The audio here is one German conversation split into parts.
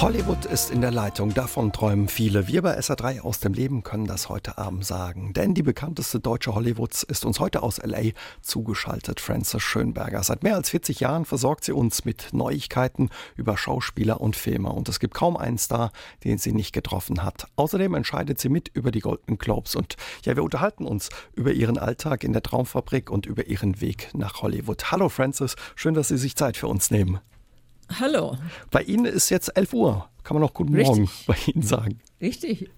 Hollywood ist in der Leitung, davon träumen viele. Wir bei SA3 aus dem Leben können das heute Abend sagen. Denn die bekannteste deutsche Hollywoods ist uns heute aus LA zugeschaltet, Frances Schönberger. Seit mehr als 40 Jahren versorgt sie uns mit Neuigkeiten über Schauspieler und Filme. Und es gibt kaum einen Star, den sie nicht getroffen hat. Außerdem entscheidet sie mit über die Golden Globes. Und ja, wir unterhalten uns über ihren Alltag in der Traumfabrik und über ihren Weg nach Hollywood. Hallo Frances, schön, dass Sie sich Zeit für uns nehmen. Hallo. Bei Ihnen ist jetzt 11 Uhr. Kann man noch guten Richtig. Morgen bei Ihnen sagen. Richtig.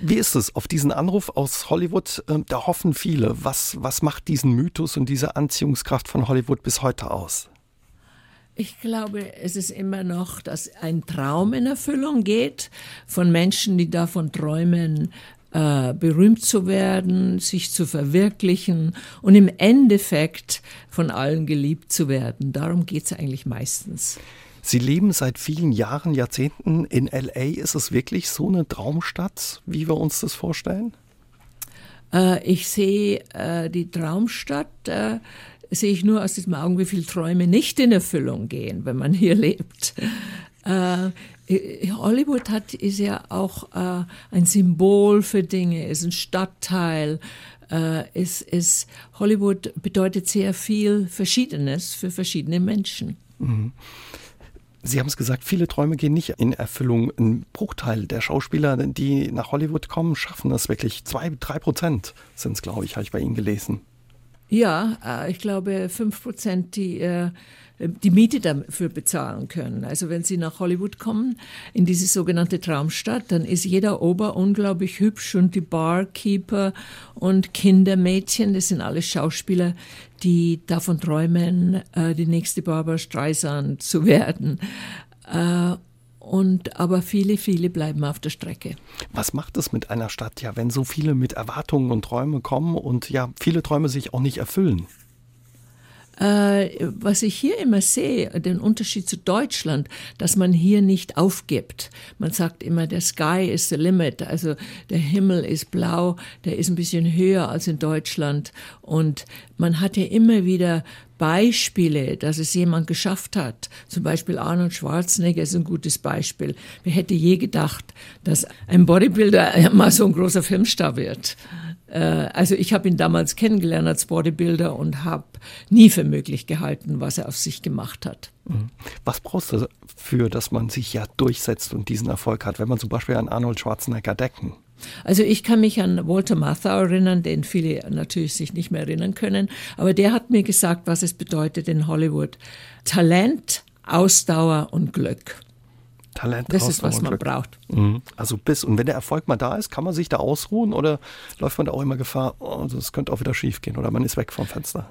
Wie ist es auf diesen Anruf aus Hollywood? ähm, Da hoffen viele. Was, was macht diesen Mythos und diese Anziehungskraft von Hollywood bis heute aus? Ich glaube, es ist immer noch, dass ein Traum in Erfüllung geht von Menschen, die davon träumen, äh, berühmt zu werden, sich zu verwirklichen und im Endeffekt von allen geliebt zu werden. Darum geht es eigentlich meistens. Sie leben seit vielen Jahren, Jahrzehnten in LA. Ist es wirklich so eine Traumstadt, wie wir uns das vorstellen? Äh, ich sehe äh, die Traumstadt, äh, sehe ich nur aus diesem Augen, wie viele Träume nicht in Erfüllung gehen, wenn man hier lebt. Äh, Hollywood hat, ist ja auch äh, ein Symbol für Dinge, ist ein Stadtteil. Äh, ist, ist, Hollywood bedeutet sehr viel Verschiedenes für verschiedene Menschen. Sie haben es gesagt, viele Träume gehen nicht in Erfüllung. Ein Bruchteil der Schauspieler, die nach Hollywood kommen, schaffen das wirklich. Zwei, drei Prozent sind es, glaube ich, habe ich bei Ihnen gelesen. Ja, äh, ich glaube fünf Prozent, die äh, die Miete dafür bezahlen können. Also wenn Sie nach Hollywood kommen, in diese sogenannte Traumstadt, dann ist jeder Ober unglaublich hübsch und die Barkeeper und Kindermädchen, das sind alles Schauspieler, die davon träumen, äh, die nächste Barbara Streisand zu werden. Und aber viele, viele bleiben auf der Strecke. Was macht es mit einer Stadt, ja, wenn so viele mit Erwartungen und Träumen kommen und ja, viele Träume sich auch nicht erfüllen? Äh, was ich hier immer sehe, den Unterschied zu Deutschland, dass man hier nicht aufgibt. Man sagt immer, der Sky is the limit, also der Himmel ist blau, der ist ein bisschen höher als in Deutschland. Und man hat ja immer wieder Beispiele, dass es jemand geschafft hat. Zum Beispiel Arnold Schwarzenegger ist ein gutes Beispiel. Wer hätte je gedacht, dass ein Bodybuilder mal so ein großer Filmstar wird? Also ich habe ihn damals kennengelernt als Bodybuilder und habe nie für möglich gehalten, was er auf sich gemacht hat. Was brauchst du dafür, dass man sich ja durchsetzt und diesen Erfolg hat, wenn man zum Beispiel an Arnold Schwarzenegger denken? Also ich kann mich an Walter Matthau erinnern, den viele natürlich sich nicht mehr erinnern können, aber der hat mir gesagt, was es bedeutet in Hollywood. Talent, Ausdauer und Glück. Talent, das ist, was man Glück. braucht. Mhm. Also bis, und wenn der Erfolg mal da ist, kann man sich da ausruhen oder läuft man da auch immer Gefahr, oh, das könnte auch wieder schief gehen oder man ist weg vom Fenster?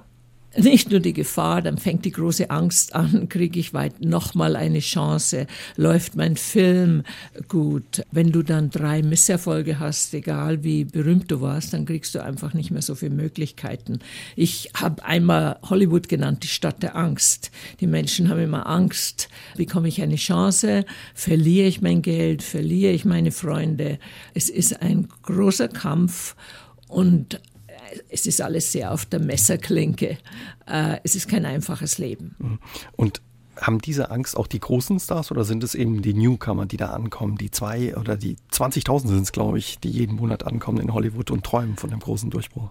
Nicht nur die Gefahr, dann fängt die große Angst an, kriege ich weit nochmal eine Chance, läuft mein Film gut. Wenn du dann drei Misserfolge hast, egal wie berühmt du warst, dann kriegst du einfach nicht mehr so viele Möglichkeiten. Ich habe einmal Hollywood genannt, die Stadt der Angst. Die Menschen haben immer Angst. Bekomme ich eine Chance? Verliere ich mein Geld? Verliere ich meine Freunde? Es ist ein großer Kampf und es ist alles sehr auf der Messerklinke. Äh, es ist kein einfaches Leben. Und haben diese Angst auch die großen Stars oder sind es eben die Newcomer, die da ankommen? Die zwei oder die 20.000 sind es, glaube ich, die jeden Monat ankommen in Hollywood und träumen von dem großen Durchbruch.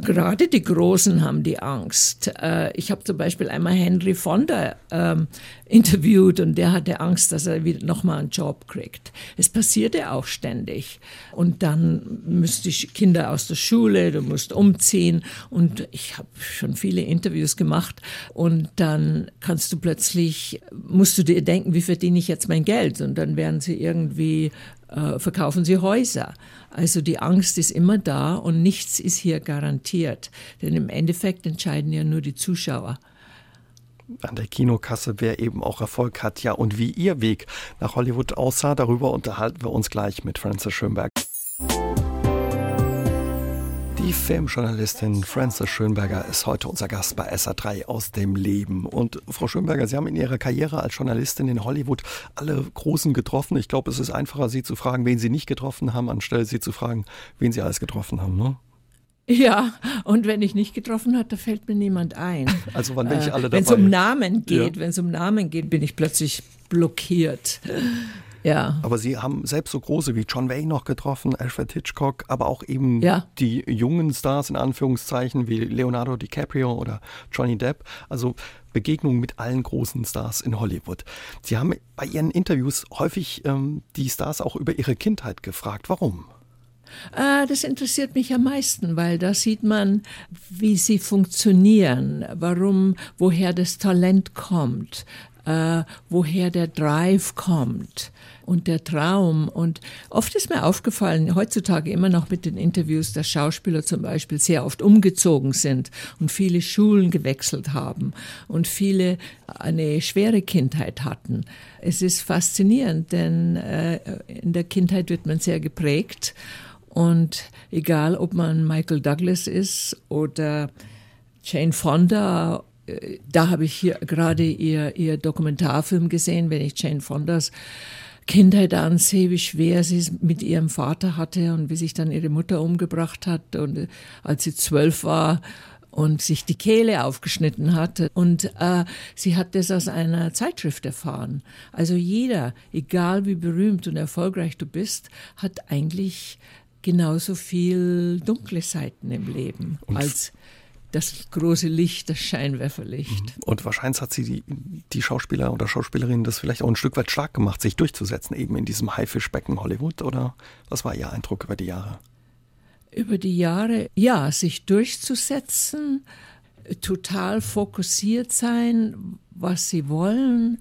Gerade die Großen haben die Angst. Äh, Ich habe zum Beispiel einmal Henry Fonda ähm, interviewt und der hatte Angst, dass er wieder nochmal einen Job kriegt. Es passierte auch ständig. Und dann müsst die Kinder aus der Schule, du musst umziehen. Und ich habe schon viele Interviews gemacht. Und dann kannst du plötzlich, musst du dir denken, wie verdiene ich jetzt mein Geld? Und dann werden sie irgendwie äh, verkaufen sie Häuser. Also die Angst ist immer da und nichts ist hier garantiert. Denn im Endeffekt entscheiden ja nur die Zuschauer. An der Kinokasse, wer eben auch Erfolg hat, ja, und wie ihr Weg nach Hollywood aussah, darüber unterhalten wir uns gleich mit Frances Schönberg. Die Filmjournalistin Frances Schönberger ist heute unser Gast bei SA3 aus dem Leben. Und Frau Schönberger, Sie haben in Ihrer Karriere als Journalistin in Hollywood alle Großen getroffen. Ich glaube, es ist einfacher, Sie zu fragen, wen Sie nicht getroffen haben, anstelle Sie zu fragen, wen Sie alles getroffen haben. Ne? Ja, und wenn ich nicht getroffen habe, da fällt mir niemand ein. Also wann bin ich alle dabei? Wenn es um Namen geht, ja. wenn es um Namen geht, bin ich plötzlich blockiert. Ja. Aber Sie haben selbst so große wie John Wayne noch getroffen, Alfred Hitchcock, aber auch eben ja. die jungen Stars in Anführungszeichen wie Leonardo DiCaprio oder Johnny Depp. Also Begegnungen mit allen großen Stars in Hollywood. Sie haben bei Ihren Interviews häufig ähm, die Stars auch über ihre Kindheit gefragt. Warum? Ah, das interessiert mich am meisten, weil da sieht man, wie sie funktionieren, warum, woher das Talent kommt, äh, woher der Drive kommt und der Traum. Und oft ist mir aufgefallen, heutzutage immer noch mit den Interviews, dass Schauspieler zum Beispiel sehr oft umgezogen sind und viele Schulen gewechselt haben und viele eine schwere Kindheit hatten. Es ist faszinierend, denn äh, in der Kindheit wird man sehr geprägt. Und egal, ob man Michael Douglas ist oder Jane Fonda da habe ich hier gerade ihr, ihr Dokumentarfilm gesehen, wenn ich Jane Fondas Kindheit ansehe, wie schwer sie es mit ihrem Vater hatte und wie sich dann ihre Mutter umgebracht hat und äh, als sie zwölf war und sich die Kehle aufgeschnitten hat. Und äh, sie hat das aus einer Zeitschrift erfahren. Also jeder, egal wie berühmt und erfolgreich du bist, hat eigentlich genauso viel dunkle Seiten im Leben und als das große Licht, das Scheinwerferlicht. Mhm. Und wahrscheinlich hat sie die, die Schauspieler oder Schauspielerinnen das vielleicht auch ein Stück weit stark gemacht, sich durchzusetzen, eben in diesem Haifischbecken Hollywood. Oder was war Ihr Eindruck über die Jahre? Über die Jahre, ja, sich durchzusetzen, total fokussiert sein, was sie wollen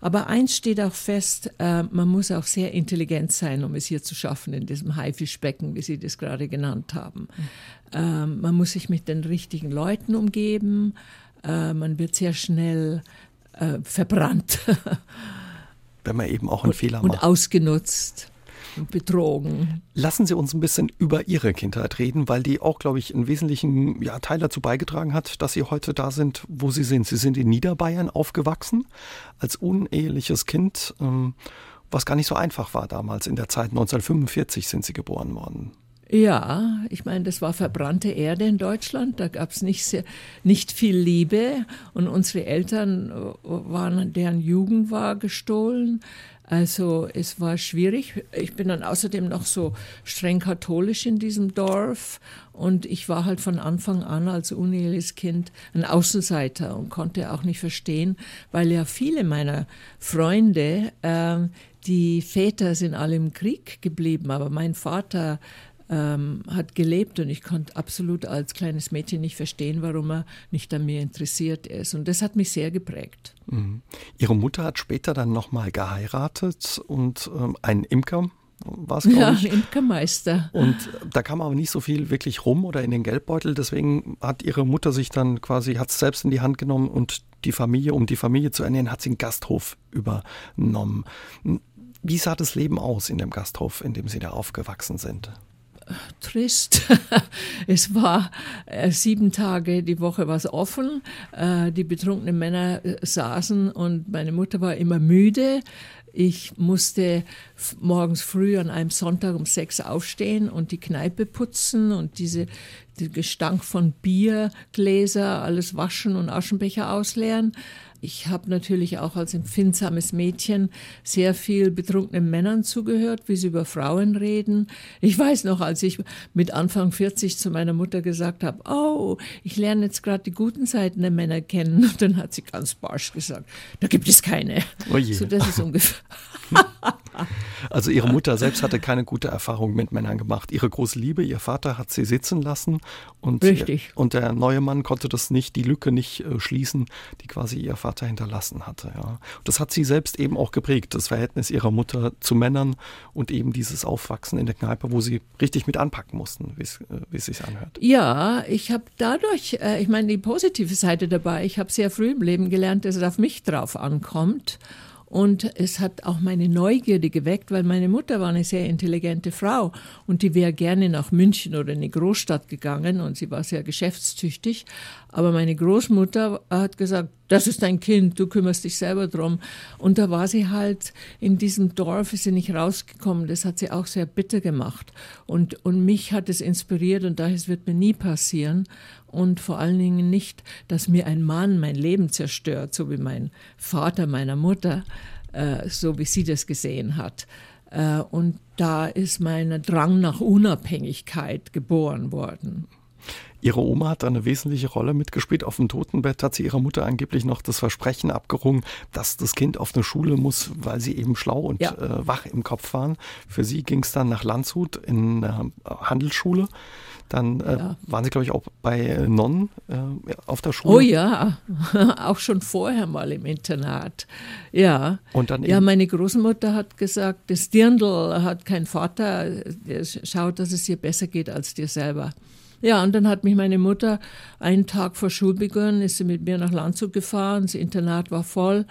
aber eins steht auch fest, äh, man muss auch sehr intelligent sein, um es hier zu schaffen in diesem Haifischbecken, wie Sie das gerade genannt haben. Äh, man muss sich mit den richtigen Leuten umgeben. Äh, man wird sehr schnell äh, verbrannt. Wenn man eben auch einen und, Fehler macht. Und ausgenutzt betrogen. Lassen Sie uns ein bisschen über Ihre Kindheit reden, weil die auch, glaube ich, einen wesentlichen ja, Teil dazu beigetragen hat, dass Sie heute da sind, wo Sie sind. Sie sind in Niederbayern aufgewachsen als uneheliches Kind, ähm, was gar nicht so einfach war damals. In der Zeit 1945 sind Sie geboren worden. Ja, ich meine, das war verbrannte Erde in Deutschland. Da gab es nicht, nicht viel Liebe und unsere Eltern äh, waren, deren Jugend war gestohlen. Also es war schwierig. Ich bin dann außerdem noch so streng katholisch in diesem Dorf und ich war halt von Anfang an als uneheliches Kind ein Außenseiter und konnte auch nicht verstehen, weil ja viele meiner Freunde, äh, die Väter sind alle im Krieg geblieben, aber mein Vater ähm, hat gelebt und ich konnte absolut als kleines Mädchen nicht verstehen, warum er nicht an mir interessiert ist. Und das hat mich sehr geprägt. Mhm. Ihre Mutter hat später dann nochmal geheiratet und ähm, einen Imker war es, ja, ich. Imkermeister. Und da kam aber nicht so viel wirklich rum oder in den Geldbeutel. Deswegen hat ihre Mutter sich dann quasi, hat es selbst in die Hand genommen und die Familie, um die Familie zu ernähren, hat sie einen Gasthof übernommen. Wie sah das Leben aus in dem Gasthof, in dem Sie da aufgewachsen sind? Trist. es war äh, sieben Tage die Woche was offen. Äh, die betrunkenen Männer äh, saßen und meine Mutter war immer müde. Ich musste morgens früh an einem Sonntag um sechs aufstehen und die Kneipe putzen und diese die Gestank von Biergläser alles waschen und Aschenbecher ausleeren. Ich habe natürlich auch als empfindsames Mädchen sehr viel betrunkenen Männern zugehört, wie sie über Frauen reden. Ich weiß noch, als ich mit Anfang 40 zu meiner Mutter gesagt habe, oh, ich lerne jetzt gerade die guten Seiten der Männer kennen. Und dann hat sie ganz barsch gesagt, da gibt es keine. Oh je. So, das ist ungefähr. Also ihre Mutter selbst hatte keine gute Erfahrung mit Männern gemacht. Ihre große Liebe, ihr Vater hat sie sitzen lassen und, Richtig. und der neue Mann konnte das nicht, die Lücke nicht äh, schließen, die quasi ihr Vater hinterlassen hatte. Ja. Das hat sie selbst eben auch geprägt, das Verhältnis ihrer Mutter zu Männern und eben dieses Aufwachsen in der Kneipe, wo sie richtig mit anpacken mussten, wie es äh, sich anhört. Ja, ich habe dadurch, äh, ich meine, die positive Seite dabei, ich habe sehr früh im Leben gelernt, dass es auf mich drauf ankommt Und es hat auch meine Neugierde geweckt, weil meine Mutter war eine sehr intelligente Frau und die wäre gerne nach München oder in eine Großstadt gegangen und sie war sehr geschäftstüchtig. Aber meine Großmutter hat gesagt, das ist dein Kind, du kümmerst dich selber drum. Und da war sie halt in diesem Dorf, ist sie nicht rausgekommen. Das hat sie auch sehr bitter gemacht. Und, und mich hat es inspiriert und daher, wird mir nie passieren. Und vor allen Dingen nicht, dass mir ein Mann mein Leben zerstört, so wie mein Vater meiner Mutter, äh, so wie sie das gesehen hat. Äh, und da ist mein Drang nach Unabhängigkeit geboren worden. Ihre Oma hat da eine wesentliche Rolle mitgespielt. Auf dem Totenbett hat sie ihrer Mutter angeblich noch das Versprechen abgerungen, dass das Kind auf eine Schule muss, weil sie eben schlau und ja. äh, wach im Kopf waren. Für sie ging es dann nach Landshut in eine Handelsschule. Dann äh, ja. waren Sie, glaube ich, auch bei Nonnen äh, auf der Schule. Oh ja, auch schon vorher mal im Internat. Ja. Und dann ja, meine Großmutter hat gesagt, das Dirndl hat keinen Vater, der schaut, dass es ihr besser geht als dir selber. Ja, und dann hat mich meine Mutter einen Tag vor Schulbeginn, ist sie mit mir nach Landshut gefahren, das Internat war voll.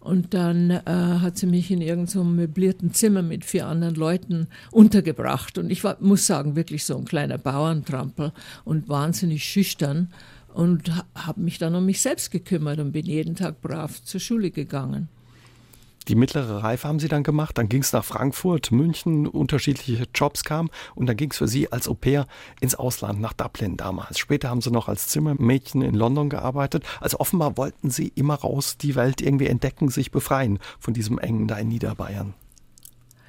Und dann äh, hat sie mich in irgendeinem so möblierten Zimmer mit vier anderen Leuten untergebracht. Und ich war, muss sagen, wirklich so ein kleiner Bauerntrampel und wahnsinnig schüchtern und habe mich dann um mich selbst gekümmert und bin jeden Tag brav zur Schule gegangen. Die mittlere Reife haben Sie dann gemacht, dann ging es nach Frankfurt, München, unterschiedliche Jobs kamen und dann ging es für Sie als Au pair ins Ausland, nach Dublin damals. Später haben Sie noch als Zimmermädchen in London gearbeitet. Also offenbar wollten Sie immer raus, die Welt irgendwie entdecken, sich befreien von diesem Engen da in Niederbayern.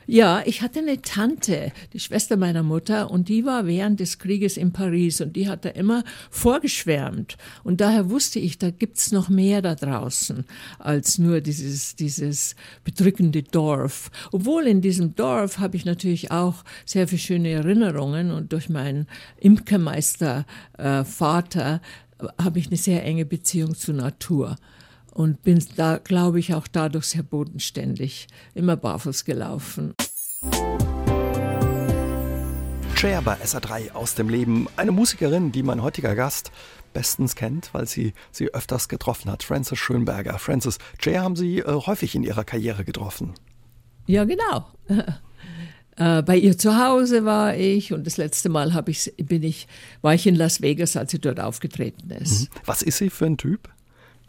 Ja, ich hatte eine Tante, die Schwester meiner Mutter, und die war während des Krieges in Paris und die hat da immer vorgeschwärmt. Und daher wusste ich, da gibt's noch mehr da draußen als nur dieses, dieses bedrückende Dorf. Obwohl in diesem Dorf habe ich natürlich auch sehr viele schöne Erinnerungen und durch meinen Imkermeister äh, Vater habe ich eine sehr enge Beziehung zur Natur und bin da, glaube ich, auch dadurch sehr bodenständig, immer barfuß gelaufen. Cher bei SA3 aus dem Leben. Eine Musikerin, die mein heutiger Gast bestens kennt, weil sie sie öfters getroffen hat. Frances Schönberger. Frances, Cher haben Sie äh, häufig in Ihrer Karriere getroffen. Ja, genau. Äh, bei ihr zu Hause war ich und das letzte Mal ich, bin ich, war ich in Las Vegas, als sie dort aufgetreten ist. Mhm. Was ist sie für ein Typ?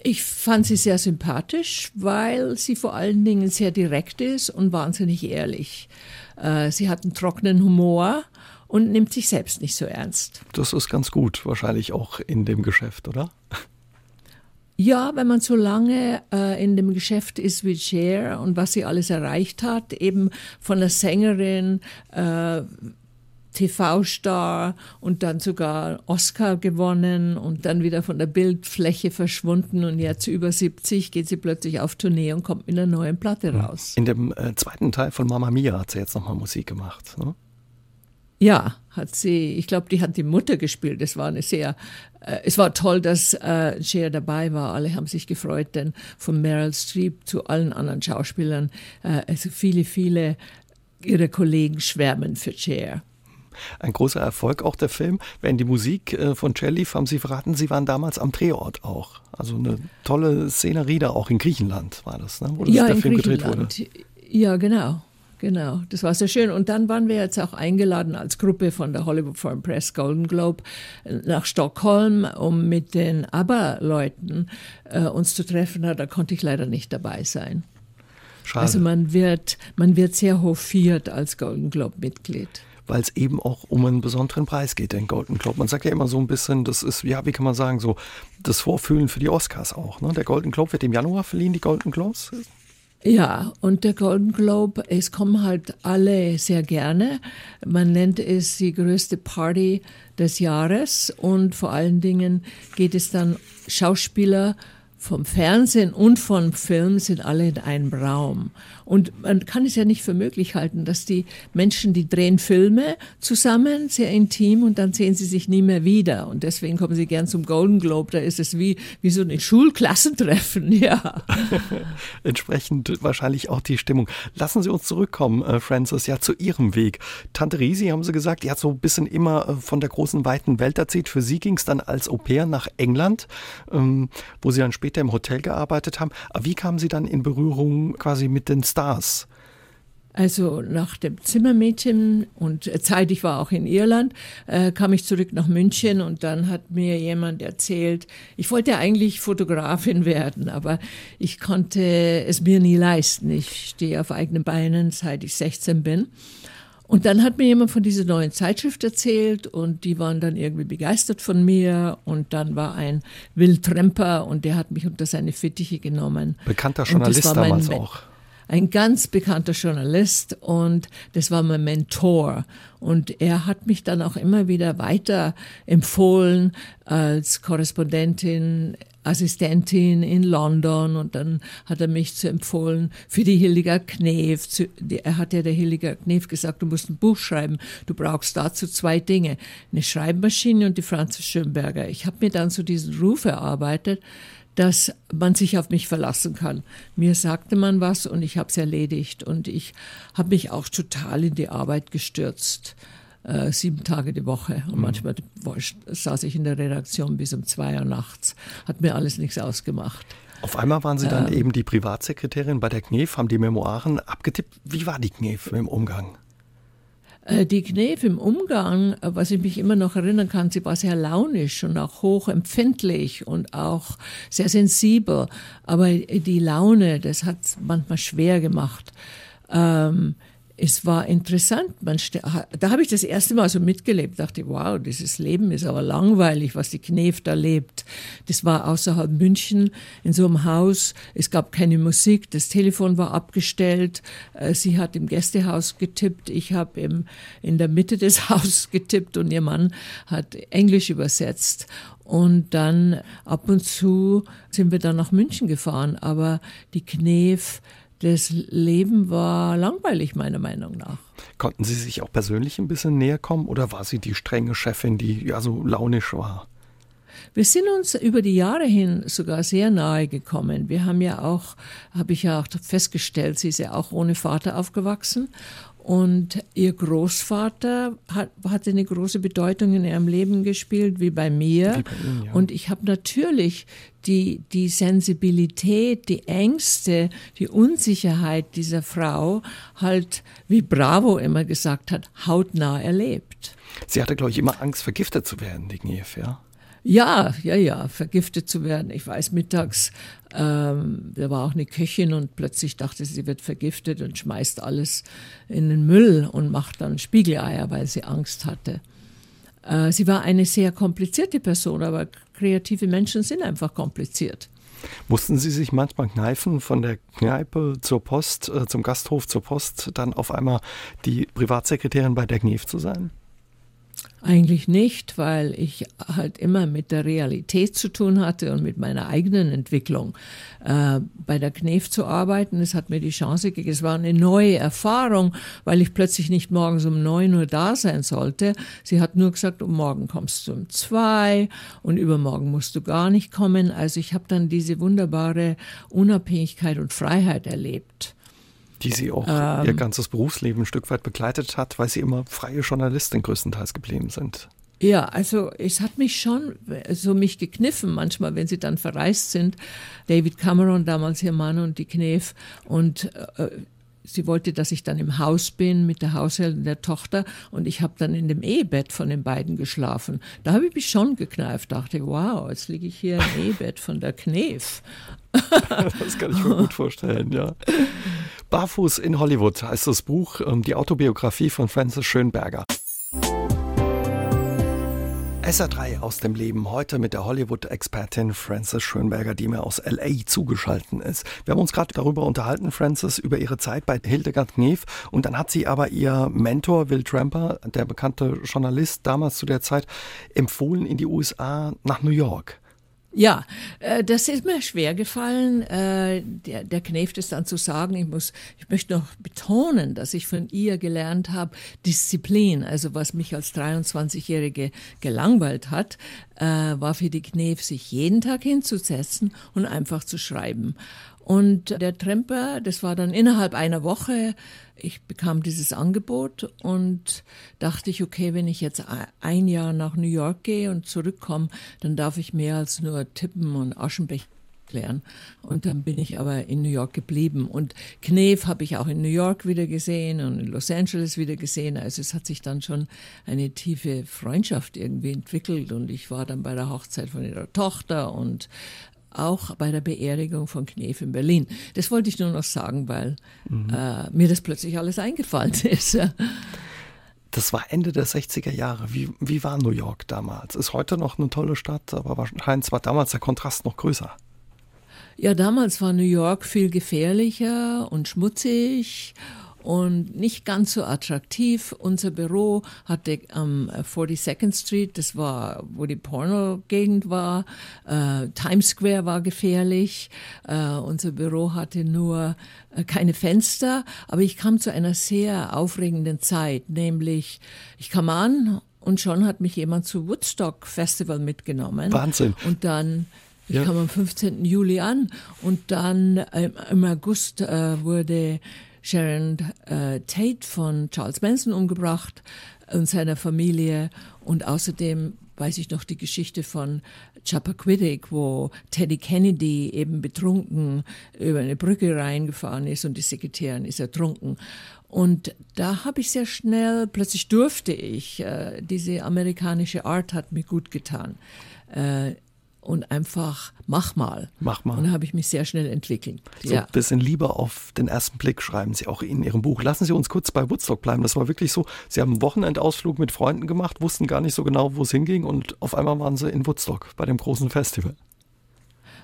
Ich fand sie sehr sympathisch, weil sie vor allen Dingen sehr direkt ist und wahnsinnig ehrlich. Äh, sie hat einen trockenen Humor und nimmt sich selbst nicht so ernst. Das ist ganz gut, wahrscheinlich auch in dem Geschäft, oder? Ja, wenn man so lange äh, in dem Geschäft ist wie Cher und was sie alles erreicht hat, eben von der Sängerin äh, TV-Star und dann sogar Oscar gewonnen und dann wieder von der Bildfläche verschwunden und jetzt über 70 geht sie plötzlich auf Tournee und kommt mit einer neuen Platte raus. In dem äh, zweiten Teil von Mama Mia hat sie jetzt nochmal Musik gemacht. Ne? Ja, hat sie, ich glaube, die hat die Mutter gespielt. Es war eine sehr, äh, es war toll, dass äh, Cher dabei war. Alle haben sich gefreut, denn von Meryl Streep zu allen anderen Schauspielern, äh, also viele, viele ihrer Kollegen schwärmen für Cher ein großer Erfolg auch der Film. Wenn die Musik äh, von Cellif haben Sie verraten, Sie waren damals am Drehort auch. Also eine tolle Szenerie da auch in Griechenland war das, ne? wo das ja, der Film gedreht wurde. Ja, genau. Genau, das war sehr schön. Und dann waren wir jetzt auch eingeladen als Gruppe von der Hollywood Foreign Press Golden Globe nach Stockholm, um mit den ABBA-Leuten äh, uns zu treffen. Da konnte ich leider nicht dabei sein. Schade. Also man wird, man wird sehr hofiert als Golden Globe-Mitglied weil es eben auch um einen besonderen Preis geht, den Golden Globe. Man sagt ja immer so ein bisschen, das ist, ja, wie kann man sagen, so das Vorfühlen für die Oscars auch. Ne? Der Golden Globe wird im Januar verliehen, die Golden Globes. Ja, und der Golden Globe, es kommen halt alle sehr gerne. Man nennt es die größte Party des Jahres und vor allen Dingen geht es dann Schauspieler, vom Fernsehen und vom Film sind alle in einem Raum. Und man kann es ja nicht für möglich halten, dass die Menschen, die drehen Filme zusammen, sehr intim, und dann sehen sie sich nie mehr wieder. Und deswegen kommen sie gern zum Golden Globe. Da ist es wie, wie so ein Schulklassentreffen, ja. Entsprechend wahrscheinlich auch die Stimmung. Lassen Sie uns zurückkommen, äh, Francis, ja, zu Ihrem Weg. Tante Risi, haben Sie gesagt, die hat so ein bisschen immer äh, von der großen, weiten Welt erzählt. Für Sie ging es dann als Au pair nach England, ähm, wo Sie dann später später im Hotel gearbeitet haben. Wie kamen Sie dann in Berührung quasi mit den Stars? Also nach dem Zimmermädchen und äh, Zeit, ich war auch in Irland, äh, kam ich zurück nach München und dann hat mir jemand erzählt, ich wollte eigentlich Fotografin werden, aber ich konnte es mir nie leisten. Ich stehe auf eigenen Beinen, seit ich 16 bin. Und dann hat mir jemand von dieser neuen Zeitschrift erzählt und die waren dann irgendwie begeistert von mir und dann war ein Will Tremper und der hat mich unter seine Fittiche genommen. Bekannter Journalist damals auch ein ganz bekannter Journalist und das war mein Mentor. Und er hat mich dann auch immer wieder weiter empfohlen als Korrespondentin, Assistentin in London und dann hat er mich zu empfohlen für die Hildegard Knef. Er hat ja der Hildegard Knef gesagt, du musst ein Buch schreiben. Du brauchst dazu zwei Dinge, eine Schreibmaschine und die Franzis Schönberger. Ich habe mir dann so diesen Ruf erarbeitet, dass man sich auf mich verlassen kann. Mir sagte man was und ich habe es erledigt und ich habe mich auch total in die Arbeit gestürzt. Äh, sieben Tage die Woche und mhm. manchmal saß ich in der Redaktion bis um zwei Uhr nachts. Hat mir alles nichts ausgemacht. Auf einmal waren Sie dann ähm, eben die Privatsekretärin bei der KNEF, haben die Memoiren abgetippt. Wie war die KNEF im Umgang? Äh, die Knef im Umgang, äh, was ich mich immer noch erinnern kann, sie war sehr launisch und auch hochempfindlich und auch sehr sensibel. Aber die Laune, das hat manchmal schwer gemacht. Ähm, es war interessant. Man, da habe ich das erste Mal so mitgelebt, dachte, wow, dieses Leben ist aber langweilig, was die Knef da lebt. Das war außerhalb München in so einem Haus. Es gab keine Musik, das Telefon war abgestellt. Äh, sie hat im Gästehaus getippt, ich habe in der Mitte des Hauses getippt und ihr Mann hat Englisch übersetzt. Und dann ab und zu sind wir dann nach München gefahren, aber die Knef, das Leben war langweilig, meiner Meinung nach. Konnten Sie sich auch persönlich ein bisschen näher kommen oder war sie die strenge Chefin, die ja so launisch war? Wir sind uns über die Jahre hin sogar sehr nahe gekommen. Wir haben ja auch, habe ich ja auch festgestellt, sie ist ja auch ohne Vater aufgewachsen und ihr Großvater hat, hatte eine große Bedeutung in ihrem Leben gespielt, wie bei mir. Wie bei Ihnen, ja. Und ich habe natürlich die, die Sensibilität, die Ängste, die Unsicherheit dieser Frau halt, wie Bravo immer gesagt hat, hautnah erlebt. Sie hatte, glaube ich, immer Angst, vergiftet zu werden, die Gniev, ja? Ja, ja, ja, vergiftet zu werden. Ich weiß, mittags, ähm, da war auch eine Köchin und plötzlich dachte sie, sie wird vergiftet und schmeißt alles in den Müll und macht dann Spiegeleier, weil sie Angst hatte. Äh, sie war eine sehr komplizierte Person, aber kreative Menschen sind einfach kompliziert. Mussten Sie sich manchmal kneifen, von der Kneipe zur Post, äh, zum Gasthof zur Post, dann auf einmal die Privatsekretärin bei der GNEF zu sein? Eigentlich nicht, weil ich halt immer mit der Realität zu tun hatte und mit meiner eigenen Entwicklung. Äh, bei der Knef zu arbeiten, es hat mir die Chance gegeben, es war eine neue Erfahrung, weil ich plötzlich nicht morgens um neun Uhr da sein sollte. Sie hat nur gesagt, um morgen kommst du um zwei und übermorgen musst du gar nicht kommen. Also ich habe dann diese wunderbare Unabhängigkeit und Freiheit erlebt die sie auch ähm, ihr ganzes Berufsleben ein Stück weit begleitet hat, weil sie immer freie Journalistin größtenteils geblieben sind. Ja, also es hat mich schon so mich gekniffen manchmal, wenn sie dann verreist sind. David Cameron, damals ihr Mann und die Knef und äh, sie wollte, dass ich dann im Haus bin mit der Haushälterin der Tochter und ich habe dann in dem Ehebett von den beiden geschlafen. Da habe ich mich schon gekneift, dachte, wow, jetzt liege ich hier im Ehebett von der Knef. das kann ich mir gut vorstellen, ja. Barfuß in Hollywood heißt das Buch, ähm, die Autobiografie von Francis Schönberger. SA3 aus dem Leben heute mit der Hollywood-Expertin Frances Schönberger, die mir aus LA zugeschaltet ist. Wir haben uns gerade darüber unterhalten, Frances, über ihre Zeit bei Hildegard Knef und dann hat sie aber ihr Mentor Will Tramper, der bekannte Journalist damals zu der Zeit, empfohlen in die USA nach New York. Ja, äh, das ist mir schwer gefallen, äh, der, der Kneft ist dann zu sagen, ich muss, ich möchte noch betonen, dass ich von ihr gelernt habe, Disziplin, also was mich als 23-Jährige gelangweilt hat, äh, war für die Knef, sich jeden Tag hinzusetzen und einfach zu schreiben. Und der Tremper, das war dann innerhalb einer Woche, ich bekam dieses Angebot und dachte ich, okay, wenn ich jetzt ein Jahr nach New York gehe und zurückkomme, dann darf ich mehr als nur tippen und Aschenbecher klären. Und dann bin ich aber in New York geblieben. Und Knef habe ich auch in New York wieder gesehen und in Los Angeles wieder gesehen. Also es hat sich dann schon eine tiefe Freundschaft irgendwie entwickelt. Und ich war dann bei der Hochzeit von ihrer Tochter und auch bei der Beerdigung von Knef in Berlin. Das wollte ich nur noch sagen, weil mhm. äh, mir das plötzlich alles eingefallen ist. Das war Ende der 60er Jahre. Wie, wie war New York damals? Ist heute noch eine tolle Stadt, aber wahrscheinlich war damals der Kontrast noch größer. Ja, damals war New York viel gefährlicher und schmutzig und nicht ganz so attraktiv. Unser Büro hatte am ähm, 42nd Street, das war, wo die Porno-Gegend war. Äh, Times Square war gefährlich. Äh, unser Büro hatte nur äh, keine Fenster, aber ich kam zu einer sehr aufregenden Zeit, nämlich ich kam an und schon hat mich jemand zu Woodstock Festival mitgenommen. Wahnsinn. Und dann ich ja. kam am 15. Juli an und dann äh, im August äh, wurde Sharon äh, Tate von Charles Manson umgebracht und seiner Familie und außerdem weiß ich noch die Geschichte von Chappaquiddick, wo Teddy Kennedy eben betrunken über eine Brücke reingefahren ist und die Sekretärin ist ertrunken. Und da habe ich sehr schnell, plötzlich durfte ich, äh, diese amerikanische Art hat mir gut getan. Äh, und einfach mach mal. Mach mal. Und da habe ich mich sehr schnell entwickelt. So ja. ein bisschen Liebe auf den ersten Blick schreiben Sie auch in Ihrem Buch. Lassen Sie uns kurz bei Woodstock bleiben. Das war wirklich so, Sie haben einen Wochenendausflug mit Freunden gemacht, wussten gar nicht so genau, wo es hinging und auf einmal waren Sie in Woodstock bei dem großen Festival.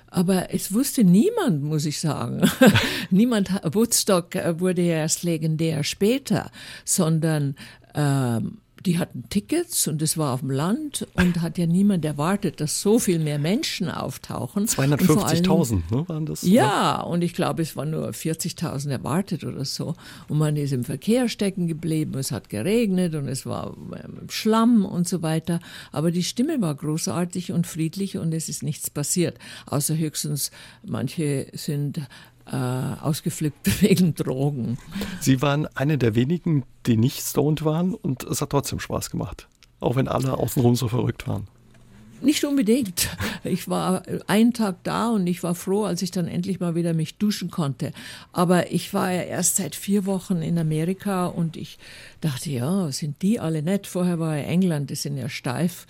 Aber es wusste niemand, muss ich sagen. niemand, Woodstock wurde ja erst legendär später, sondern ähm, die hatten Tickets und es war auf dem Land und hat ja niemand erwartet, dass so viel mehr Menschen auftauchen. 250.000 ne, waren das? Ja, und ich glaube, es waren nur 40.000 erwartet oder so. Und man ist im Verkehr stecken geblieben, es hat geregnet und es war ähm, Schlamm und so weiter. Aber die Stimme war großartig und friedlich und es ist nichts passiert. Außer höchstens, manche sind äh, ausgeflippt wegen Drogen. Sie waren eine der wenigen, die nicht stoned waren und es hat trotzdem Spaß gemacht. Auch wenn alle außenrum so verrückt waren. Nicht unbedingt. Ich war einen Tag da und ich war froh, als ich dann endlich mal wieder mich duschen konnte. Aber ich war ja erst seit vier Wochen in Amerika und ich dachte, ja, sind die alle nett? Vorher war ja England, die sind ja steif.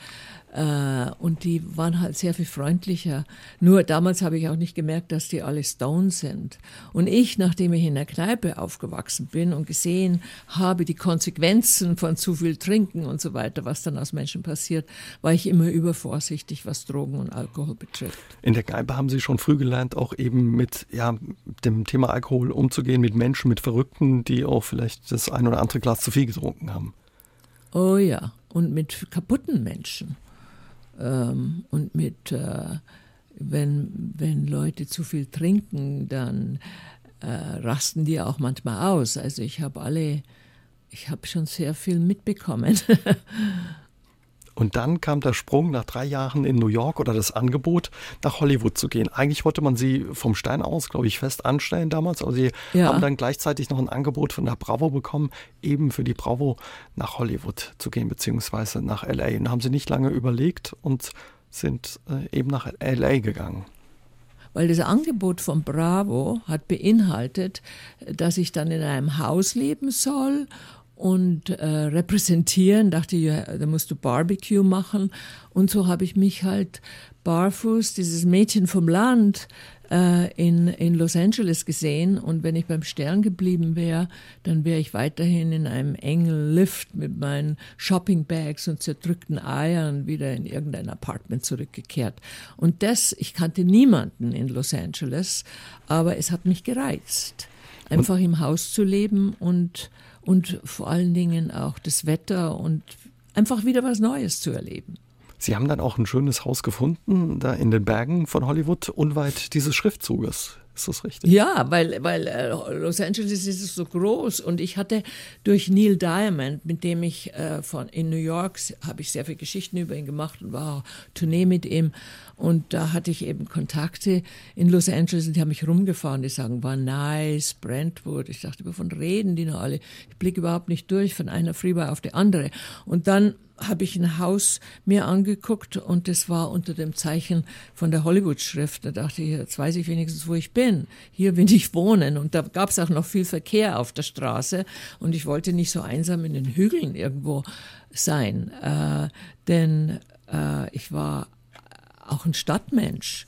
Äh, und die waren halt sehr viel freundlicher. Nur damals habe ich auch nicht gemerkt, dass die alle Stone sind. Und ich, nachdem ich in der Kneipe aufgewachsen bin und gesehen habe, die Konsequenzen von zu viel Trinken und so weiter, was dann aus Menschen passiert, war ich immer übervorsichtig, was Drogen und Alkohol betrifft. In der Kneipe haben Sie schon früh gelernt, auch eben mit ja, dem Thema Alkohol umzugehen, mit Menschen, mit Verrückten, die auch vielleicht das ein oder andere Glas zu viel getrunken haben. Oh ja, und mit kaputten Menschen ähm, und mit, äh, wenn, wenn Leute zu viel trinken, dann äh, rasten die auch manchmal aus. Also ich habe alle, ich habe schon sehr viel mitbekommen. Und dann kam der Sprung nach drei Jahren in New York oder das Angebot, nach Hollywood zu gehen. Eigentlich wollte man sie vom Stein aus, glaube ich, fest anstellen damals, aber sie ja. haben dann gleichzeitig noch ein Angebot von der Bravo bekommen, eben für die Bravo nach Hollywood zu gehen, beziehungsweise nach LA. Und haben sie nicht lange überlegt und sind äh, eben nach LA gegangen weil das Angebot von Bravo hat beinhaltet, dass ich dann in einem Haus leben soll und äh, repräsentieren. Dachte, ja, da musst du Barbecue machen. Und so habe ich mich halt barfuß, dieses Mädchen vom Land, äh, in, in Los Angeles gesehen. Und wenn ich beim Stern geblieben wäre, dann wäre ich weiterhin in einem engen Lift mit meinen Shoppingbags und zerdrückten Eiern wieder in irgendein Apartment zurückgekehrt. Und das, ich kannte niemanden in Los Angeles, aber es hat mich gereizt, einfach und im Haus zu leben und und vor allen Dingen auch das Wetter und einfach wieder was Neues zu erleben. Sie haben dann auch ein schönes Haus gefunden, da in den Bergen von Hollywood, unweit dieses Schriftzuges. Ist das richtig? Ja, weil, weil äh, Los Angeles ist so groß und ich hatte durch Neil Diamond, mit dem ich äh, von in New York habe ich sehr viele Geschichten über ihn gemacht und war Tournee mit ihm Und da hatte ich eben Kontakte in Los Angeles und die haben mich rumgefahren. Die sagen, war nice, Brentwood. Ich dachte, wovon reden die noch alle? Ich blicke überhaupt nicht durch von einer Freeway auf die andere. Und dann habe ich ein Haus mir angeguckt und das war unter dem Zeichen von der Hollywood-Schrift. Da dachte ich, jetzt weiß ich wenigstens, wo ich bin. Hier will ich wohnen. Und da gab es auch noch viel Verkehr auf der Straße und ich wollte nicht so einsam in den Hügeln irgendwo sein. Äh, denn äh, ich war auch ein Stadtmensch.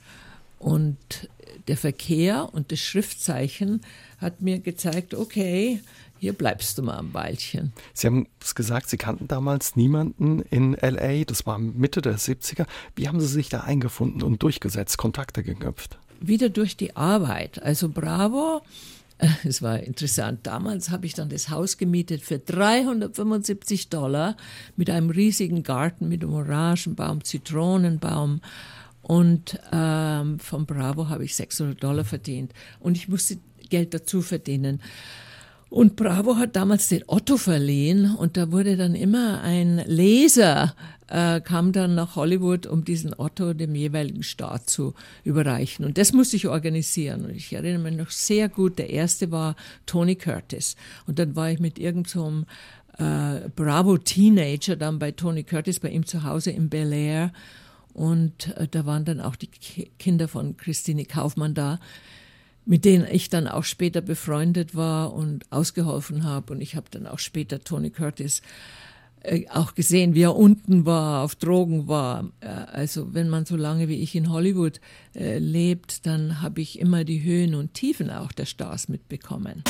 Und der Verkehr und das Schriftzeichen hat mir gezeigt, okay, hier bleibst du mal ein Weilchen. Sie haben es gesagt, Sie kannten damals niemanden in LA, das war Mitte der 70er. Wie haben Sie sich da eingefunden und durchgesetzt, Kontakte geknüpft? Wieder durch die Arbeit. Also Bravo, es war interessant. Damals habe ich dann das Haus gemietet für 375 Dollar mit einem riesigen Garten mit einem Orangenbaum, Zitronenbaum. Und ähm, von Bravo habe ich 600 Dollar verdient. Und ich musste Geld dazu verdienen. Und Bravo hat damals den Otto verliehen und da wurde dann immer ein Leser, äh, kam dann nach Hollywood, um diesen Otto dem jeweiligen Staat zu überreichen. Und das musste ich organisieren. Und ich erinnere mich noch sehr gut, der erste war Tony Curtis. Und dann war ich mit irgendeinem so äh, Bravo-Teenager dann bei Tony Curtis, bei ihm zu Hause in Bel Air. Und äh, da waren dann auch die Kinder von Christine Kaufmann da mit denen ich dann auch später befreundet war und ausgeholfen habe. Und ich habe dann auch später Tony Curtis äh, auch gesehen, wie er unten war, auf Drogen war. Äh, also wenn man so lange wie ich in Hollywood äh, lebt, dann habe ich immer die Höhen und Tiefen auch der Stars mitbekommen.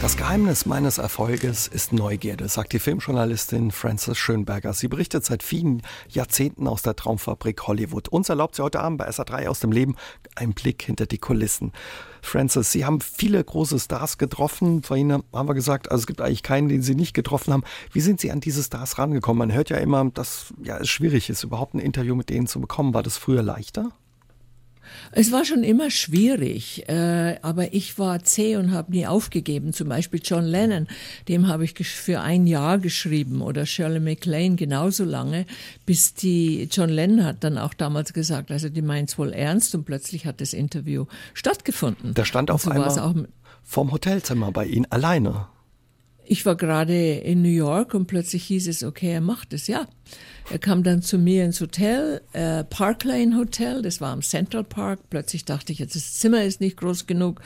Das Geheimnis meines Erfolges ist Neugierde, sagt die Filmjournalistin Frances Schönberger. Sie berichtet seit vielen Jahrzehnten aus der Traumfabrik Hollywood. Uns erlaubt sie heute Abend bei SA3 aus dem Leben einen Blick hinter die Kulissen. Frances, Sie haben viele große Stars getroffen. Vorhin haben wir gesagt, also es gibt eigentlich keinen, den Sie nicht getroffen haben. Wie sind Sie an diese Stars rangekommen? Man hört ja immer, dass ja, es schwierig ist, überhaupt ein Interview mit denen zu bekommen. War das früher leichter? Es war schon immer schwierig, äh, aber ich war zäh und habe nie aufgegeben. Zum Beispiel John Lennon, dem habe ich für ein Jahr geschrieben oder Shirley MacLaine genauso lange, bis die John Lennon hat dann auch damals gesagt, also die meint es wohl ernst und plötzlich hat das Interview stattgefunden. Da stand auf so einmal auch vom Hotelzimmer bei Ihnen alleine. Ich war gerade in New York und plötzlich hieß es, okay, er macht es, ja. Er kam dann zu mir ins Hotel, äh, Park Lane Hotel, das war am Central Park. Plötzlich dachte ich, jetzt das Zimmer ist nicht groß genug.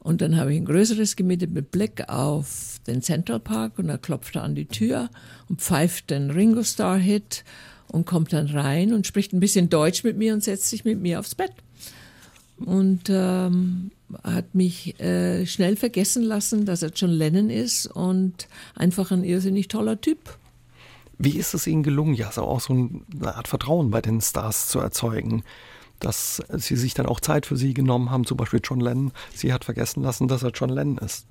Und dann habe ich ein größeres gemietet mit Blick auf den Central Park und er klopfte an die Tür und pfeift den Ringo Star Hit und kommt dann rein und spricht ein bisschen Deutsch mit mir und setzt sich mit mir aufs Bett. Und ähm, hat mich äh, schnell vergessen lassen, dass er John Lennon ist und einfach ein irrsinnig toller Typ. Wie ist es Ihnen gelungen, ja, so auch so eine Art Vertrauen bei den Stars zu erzeugen, dass sie sich dann auch Zeit für sie genommen haben, zum Beispiel John Lennon. Sie hat vergessen lassen, dass er John Lennon ist.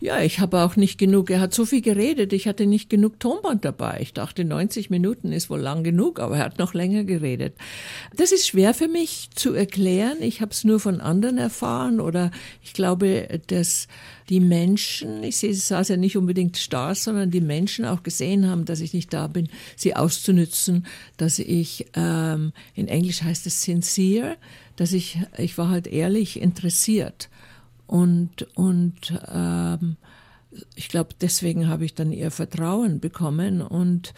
Ja, ich habe auch nicht genug. Er hat so viel geredet, ich hatte nicht genug Tonband dabei. Ich dachte, 90 Minuten ist wohl lang genug, aber er hat noch länger geredet. Das ist schwer für mich zu erklären. Ich habe es nur von anderen erfahren oder ich glaube, dass die Menschen, ich sehe, es saß ja nicht unbedingt Stars, sondern die Menschen auch gesehen haben, dass ich nicht da bin, sie auszunützen, dass ich, ähm, in Englisch heißt es sincere, dass ich, ich war halt ehrlich interessiert. Und, und ähm, ich glaube, deswegen habe ich dann ihr Vertrauen bekommen. Und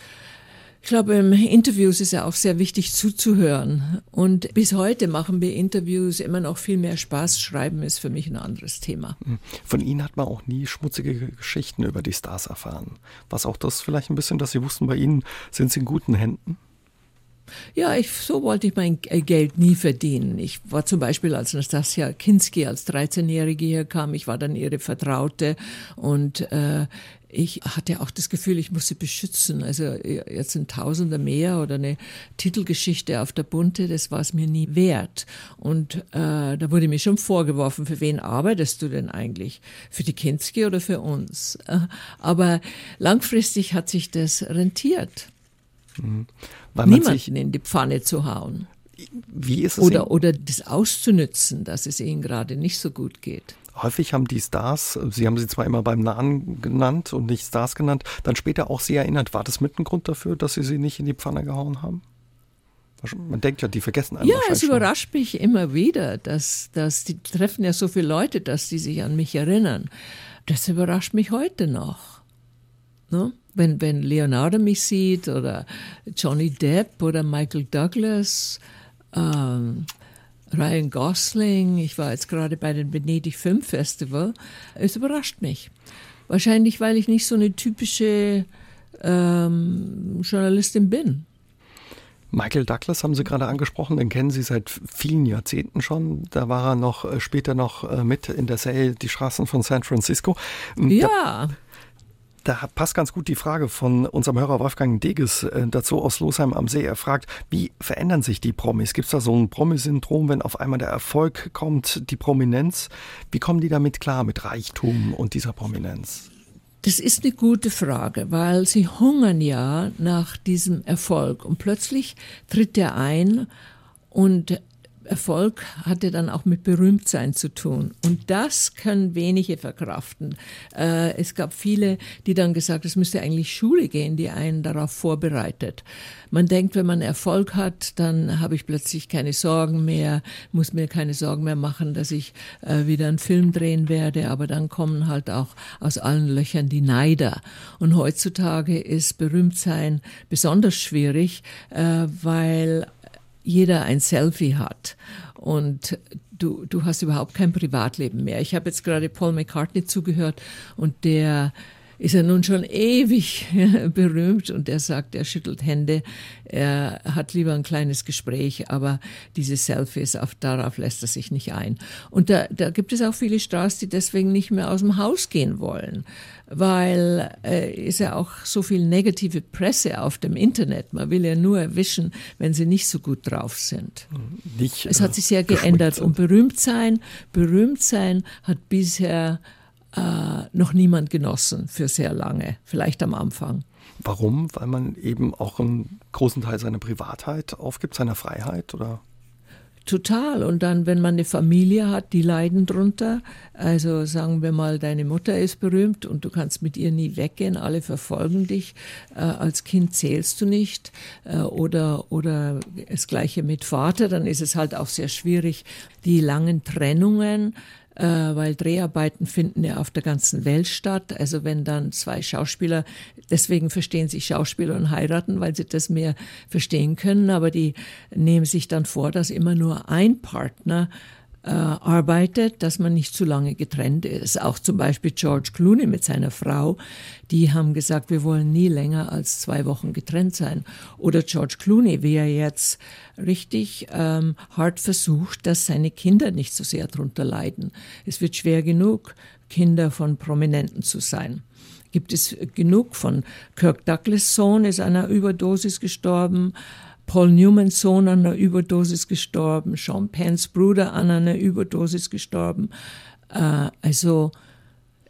ich glaube, im Interviews ist ja auch sehr wichtig zuzuhören. Und bis heute machen wir Interviews immer noch viel mehr Spaß. Schreiben ist für mich ein anderes Thema. Hm. Von Ihnen hat man auch nie schmutzige Geschichten über die Stars erfahren. Was auch das vielleicht ein bisschen, dass Sie wussten, bei Ihnen sind Sie in guten Händen? Ja, ich, so wollte ich mein Geld nie verdienen. Ich war zum Beispiel, als Nastasia Kinski als 13-Jährige hier kam, ich war dann ihre Vertraute und äh, ich hatte auch das Gefühl, ich muss sie beschützen. Also jetzt sind Tausender mehr oder eine Titelgeschichte auf der Bunte, das war es mir nie wert. Und äh, da wurde mir schon vorgeworfen, für wen arbeitest du denn eigentlich? Für die Kinski oder für uns? Äh, aber langfristig hat sich das rentiert. Mhm. Niemanden in die Pfanne zu hauen. Wie ist es oder, oder das auszunützen, dass es ihnen gerade nicht so gut geht. Häufig haben die Stars, Sie haben sie zwar immer beim Namen genannt und nicht Stars genannt, dann später auch Sie erinnert. War das mit ein Grund dafür, dass Sie sie nicht in die Pfanne gehauen haben? Man denkt ja, die vergessen einen Ja, es überrascht schon. mich immer wieder, dass, dass die treffen ja so viele Leute, dass die sich an mich erinnern. Das überrascht mich heute noch. Ne? Wenn, wenn Leonardo mich sieht oder Johnny Depp oder Michael Douglas, ähm, Ryan Gosling, ich war jetzt gerade bei dem Venedig Film Festival, es überrascht mich. Wahrscheinlich, weil ich nicht so eine typische ähm, Journalistin bin. Michael Douglas haben Sie gerade angesprochen, den kennen Sie seit vielen Jahrzehnten schon. Da war er noch äh, später noch äh, mit in der Serie Die Straßen von San Francisco. Ja. Da, da passt ganz gut die Frage von unserem Hörer Wolfgang Deges äh, dazu aus Losheim am See. Er fragt, wie verändern sich die Promis? Gibt es da so ein Promisyndrom, wenn auf einmal der Erfolg kommt, die Prominenz? Wie kommen die damit klar, mit Reichtum und dieser Prominenz? Das ist eine gute Frage, weil sie hungern ja nach diesem Erfolg und plötzlich tritt er ein und Erfolg hatte dann auch mit Berühmtsein zu tun. Und das können wenige verkraften. Äh, es gab viele, die dann gesagt, es müsste eigentlich Schule gehen, die einen darauf vorbereitet. Man denkt, wenn man Erfolg hat, dann habe ich plötzlich keine Sorgen mehr, muss mir keine Sorgen mehr machen, dass ich äh, wieder einen Film drehen werde. Aber dann kommen halt auch aus allen Löchern die Neider. Und heutzutage ist Berühmtsein besonders schwierig, äh, weil jeder ein Selfie hat und du, du hast überhaupt kein Privatleben mehr. Ich habe jetzt gerade Paul McCartney zugehört und der ist er nun schon ewig berühmt und er sagt, er schüttelt Hände, er hat lieber ein kleines Gespräch, aber diese Selfies, auf, darauf lässt er sich nicht ein. Und da, da gibt es auch viele Stars, die deswegen nicht mehr aus dem Haus gehen wollen, weil äh, ist ja auch so viel negative Presse auf dem Internet. Man will ja nur erwischen, wenn sie nicht so gut drauf sind. Nicht, es hat sich sehr geändert und berühmt sein, berühmt sein hat bisher äh, noch niemand genossen für sehr lange, vielleicht am Anfang. Warum? Weil man eben auch einen großen Teil seiner Privatheit aufgibt, seiner Freiheit oder? Total. Und dann, wenn man eine Familie hat, die leiden drunter. Also sagen wir mal, deine Mutter ist berühmt und du kannst mit ihr nie weggehen. Alle verfolgen dich. Äh, als Kind zählst du nicht. Äh, oder, oder das Gleiche mit Vater. Dann ist es halt auch sehr schwierig, die langen Trennungen äh, weil Dreharbeiten finden ja auf der ganzen Welt statt. Also wenn dann zwei Schauspieler, deswegen verstehen sich Schauspieler und heiraten, weil sie das mehr verstehen können, aber die nehmen sich dann vor, dass immer nur ein Partner äh, arbeitet, dass man nicht zu lange getrennt ist. Auch zum Beispiel George Clooney mit seiner Frau, die haben gesagt, wir wollen nie länger als zwei Wochen getrennt sein. Oder George Clooney, wie er jetzt richtig ähm, hart versucht, dass seine Kinder nicht so sehr darunter leiden. Es wird schwer genug, Kinder von Prominenten zu sein gibt es genug von. Kirk Douglas Sohn ist einer Überdosis gestorben. Paul Newmans Sohn an einer Überdosis gestorben, Sean Penns Bruder an einer Überdosis gestorben. Äh, also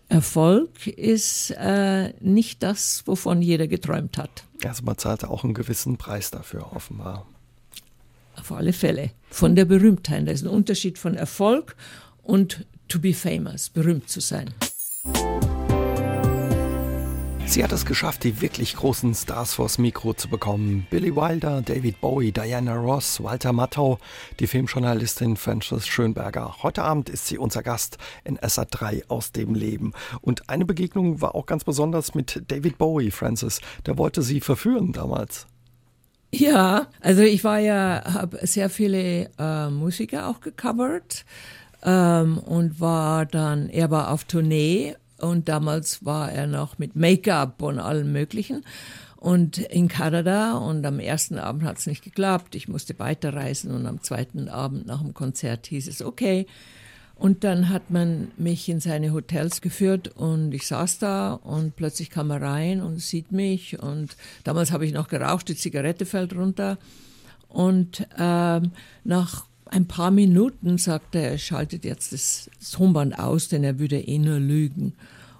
Erfolg ist äh, nicht das, wovon jeder geträumt hat. Also man zahlt auch einen gewissen Preis dafür, offenbar. Auf alle Fälle. Von der Berühmtheit. Da ist ein Unterschied von Erfolg und to be famous, berühmt zu sein. Sie hat es geschafft, die wirklich großen Stars vors Mikro zu bekommen. Billy Wilder, David Bowie, Diana Ross, Walter Matthau, die Filmjournalistin Frances Schönberger. Heute Abend ist sie unser Gast in SA3 aus dem Leben. Und eine Begegnung war auch ganz besonders mit David Bowie, Frances. Der wollte sie verführen damals. Ja, also ich war ja, habe sehr viele äh, Musiker auch gecovert ähm, und war dann, er war auf Tournee und damals war er noch mit Make-up und allem Möglichen. Und in Kanada. Und am ersten Abend hat es nicht geklappt. Ich musste weiterreisen. Und am zweiten Abend nach dem Konzert hieß es, okay. Und dann hat man mich in seine Hotels geführt. Und ich saß da. Und plötzlich kam er rein und sieht mich. Und damals habe ich noch geraucht, die Zigarette fällt runter. Und ähm, nach ein paar Minuten sagte er, er schaltet jetzt das, Tonband aus, denn er würde eh nur lügen.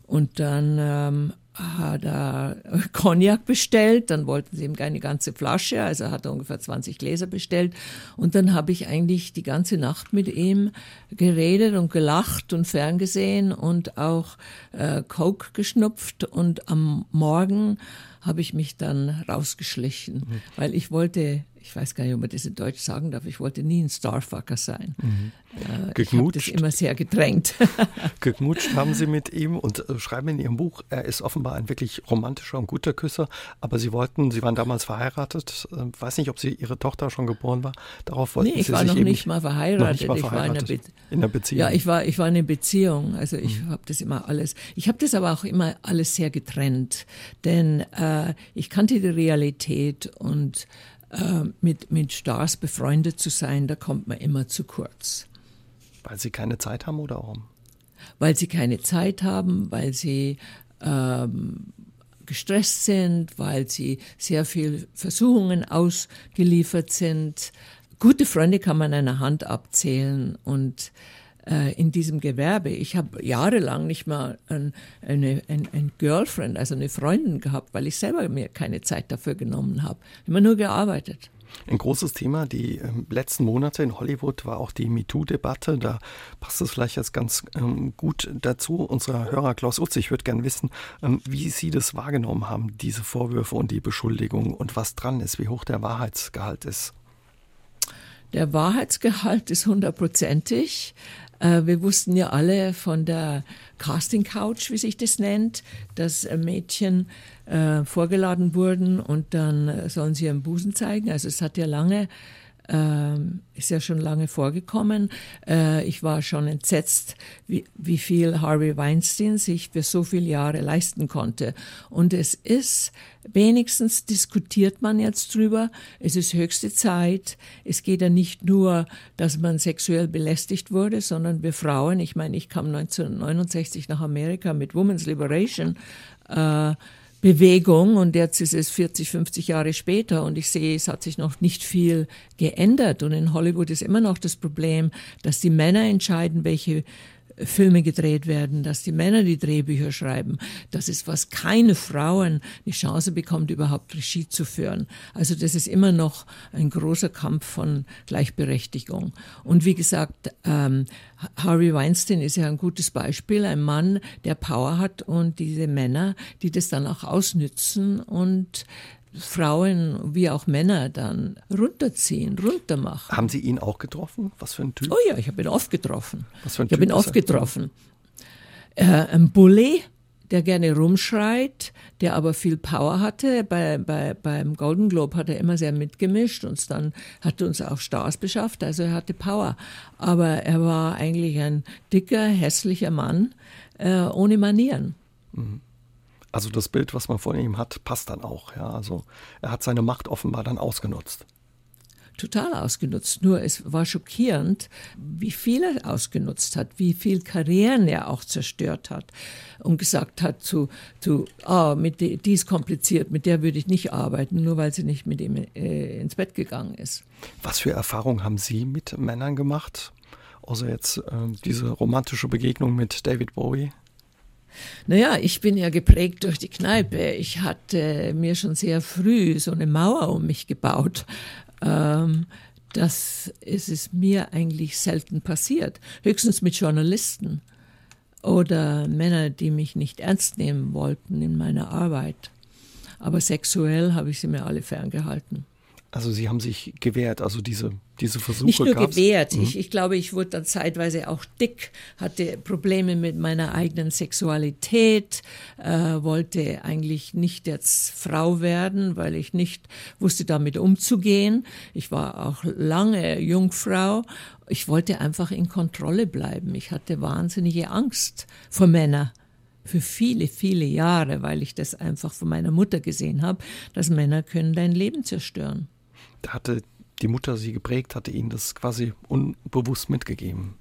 Und dann ähm, hat er Cognac bestellt, dann wollten sie ihm keine ganze Flasche, also hat er ungefähr 20 Gläser bestellt. Und dann habe ich eigentlich die ganze Nacht mit ihm geredet und gelacht und ferngesehen und auch äh, Coke geschnupft. Und am Morgen habe ich mich dann rausgeschlichen, mhm. weil ich wollte ich weiß gar nicht, ob man das in Deutsch sagen darf, ich wollte nie ein Starfucker sein. Mhm. Äh, ich habe das immer sehr gedrängt. Geknutscht haben Sie mit ihm und äh, schreiben in Ihrem Buch, er ist offenbar ein wirklich romantischer und guter Küsser, aber Sie wollten, Sie waren damals verheiratet, äh, weiß nicht, ob Sie Ihre Tochter schon geboren war, darauf wollten nee, ich Sie war sich noch eben nicht mal verheiratet. Nicht mal verheiratet. Ich war in einer, Be Beziehung. Ja, ich war, ich war in einer Beziehung, also ich mhm. habe das immer alles, ich habe das aber auch immer alles sehr getrennt, denn äh, ich kannte die Realität und äh, mit, mit Stars befreundet zu sein, da kommt man immer zu kurz. Weil sie keine Zeit haben oder warum? Weil sie keine Zeit haben, weil sie ähm, gestresst sind, weil sie sehr viel Versuchungen ausgeliefert sind. Gute Freunde kann man an einer Hand abzählen und äh, in diesem Gewerbe. Ich habe jahrelang nicht mal ein, eine, ein, ein Girlfriend, also eine Freundin gehabt, weil ich selber mir keine Zeit dafür genommen habe. Immer nur gearbeitet. Ein großes Thema die ähm, letzten Monate in Hollywood war auch die MeToo-Debatte. Da passt es vielleicht jetzt ganz ähm, gut dazu. Unser Hörer Klaus Utz, ich würde gerne wissen, ähm, wie Sie das wahrgenommen haben, diese Vorwürfe und die Beschuldigungen und was dran ist, wie hoch der Wahrheitsgehalt ist. Der Wahrheitsgehalt ist hundertprozentig. Äh, wir wussten ja alle von der Casting Couch, wie sich das nennt, dass Mädchen äh, vorgeladen wurden und dann sollen sie ihren Busen zeigen. Also es hat ja lange ähm, ist ja schon lange vorgekommen. Äh, ich war schon entsetzt, wie, wie viel Harvey Weinstein sich für so viele Jahre leisten konnte. Und es ist, wenigstens diskutiert man jetzt drüber. Es ist höchste Zeit. Es geht ja nicht nur, dass man sexuell belästigt wurde, sondern wir Frauen, ich meine, ich kam 1969 nach Amerika mit Women's Liberation, äh, Bewegung und jetzt ist es 40, 50 Jahre später und ich sehe, es hat sich noch nicht viel geändert und in Hollywood ist immer noch das Problem, dass die Männer entscheiden, welche Filme gedreht werden, dass die Männer die Drehbücher schreiben. Das ist, was keine Frauen eine Chance bekommt, überhaupt Regie zu führen. Also das ist immer noch ein großer Kampf von Gleichberechtigung. Und wie gesagt, ähm, Harvey Weinstein ist ja ein gutes Beispiel, ein Mann, der Power hat und diese Männer, die das dann auch ausnützen und Frauen wie auch Männer dann runterziehen, runtermachen. Haben Sie ihn auch getroffen? Was für ein Typ? Oh ja, ich habe ihn oft getroffen. Was für ein ich habe ihn oft getroffen. Äh, ein Bully, der gerne rumschreit, der aber viel Power hatte. Bei, bei, beim Golden Globe hat er immer sehr mitgemischt und dann hat er uns auch Stars beschafft, also er hatte Power. Aber er war eigentlich ein dicker, hässlicher Mann äh, ohne Manieren. Mhm. Also das Bild, was man von ihm hat, passt dann auch. Ja, also er hat seine Macht offenbar dann ausgenutzt. Total ausgenutzt. Nur es war schockierend, wie viel er ausgenutzt hat, wie viel Karrieren er auch zerstört hat und gesagt hat zu, zu oh, mit die, die ist kompliziert, mit der würde ich nicht arbeiten, nur weil sie nicht mit ihm äh, ins Bett gegangen ist. Was für Erfahrungen haben Sie mit Männern gemacht? Außer jetzt äh, diese romantische Begegnung mit David Bowie? Naja, ich bin ja geprägt durch die Kneipe. Ich hatte mir schon sehr früh so eine Mauer um mich gebaut. Ähm, das ist es mir eigentlich selten passiert. Höchstens mit Journalisten oder Männern, die mich nicht ernst nehmen wollten in meiner Arbeit. Aber sexuell habe ich sie mir alle ferngehalten. Also Sie haben sich gewehrt, also diese, diese Versuche Nicht nur gab's? gewehrt, mhm. ich, ich glaube, ich wurde dann zeitweise auch dick, hatte Probleme mit meiner eigenen Sexualität, äh, wollte eigentlich nicht jetzt Frau werden, weil ich nicht wusste damit umzugehen. Ich war auch lange Jungfrau. Ich wollte einfach in Kontrolle bleiben. Ich hatte wahnsinnige Angst vor Männern für viele, viele Jahre, weil ich das einfach von meiner Mutter gesehen habe, dass Männer können dein Leben zerstören hatte die Mutter sie geprägt, hatte ihnen das quasi unbewusst mitgegeben.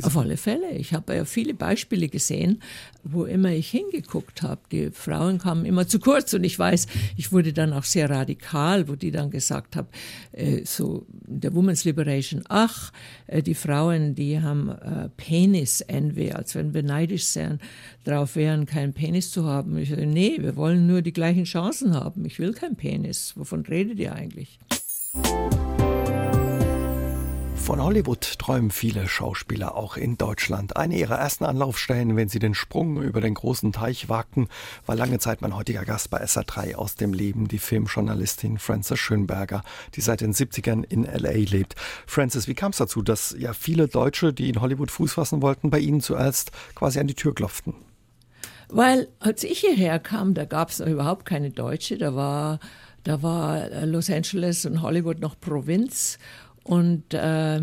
Auf alle Fälle. Ich habe ja viele Beispiele gesehen, wo immer ich hingeguckt habe. Die Frauen kamen immer zu kurz und ich weiß, ich wurde dann auch sehr radikal, wo die dann gesagt haben, äh, so der Women's Liberation, ach, äh, die Frauen, die haben äh, Penis-Envy, als wenn wir neidisch sein, darauf wären, keinen Penis zu haben. Ich sage, nee, wir wollen nur die gleichen Chancen haben. Ich will keinen Penis. Wovon redet ihr eigentlich? Von Hollywood träumen viele Schauspieler auch in Deutschland. Eine ihrer ersten Anlaufstellen, wenn sie den Sprung über den großen Teich wagten, war lange Zeit mein heutiger Gast bei SA3 aus dem Leben, die Filmjournalistin Frances Schönberger, die seit den 70ern in LA lebt. Frances, wie kam es dazu, dass ja viele Deutsche, die in Hollywood Fuß fassen wollten, bei Ihnen zuerst quasi an die Tür klopften? Weil als ich hierher kam, da gab es überhaupt keine Deutsche, da war da war Los Angeles und Hollywood noch Provinz und äh,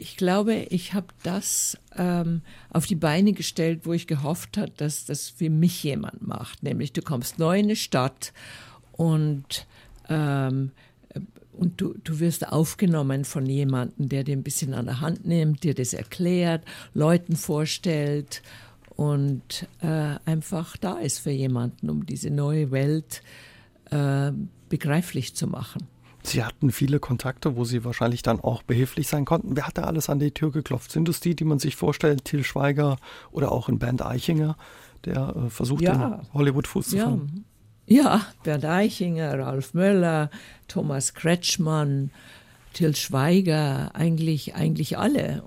ich glaube, ich habe das ähm, auf die Beine gestellt, wo ich gehofft habe, dass das für mich jemand macht. Nämlich, du kommst neu in eine Stadt und, ähm, und du, du wirst aufgenommen von jemandem, der dir ein bisschen an der Hand nimmt, dir das erklärt, Leuten vorstellt und äh, einfach da ist für jemanden, um diese neue Welt äh, begreiflich zu machen. Sie hatten viele Kontakte, wo Sie wahrscheinlich dann auch behilflich sein konnten. Wer hat da alles an die Tür geklopft? Sind es die, die man sich vorstellt, Til Schweiger oder auch in Bernd Eichinger, der äh, versucht, ja. in Hollywood Fuß zu fassen? Ja. ja, Bernd Eichinger, Ralf Möller, Thomas Kretschmann, Til Schweiger, eigentlich, eigentlich alle.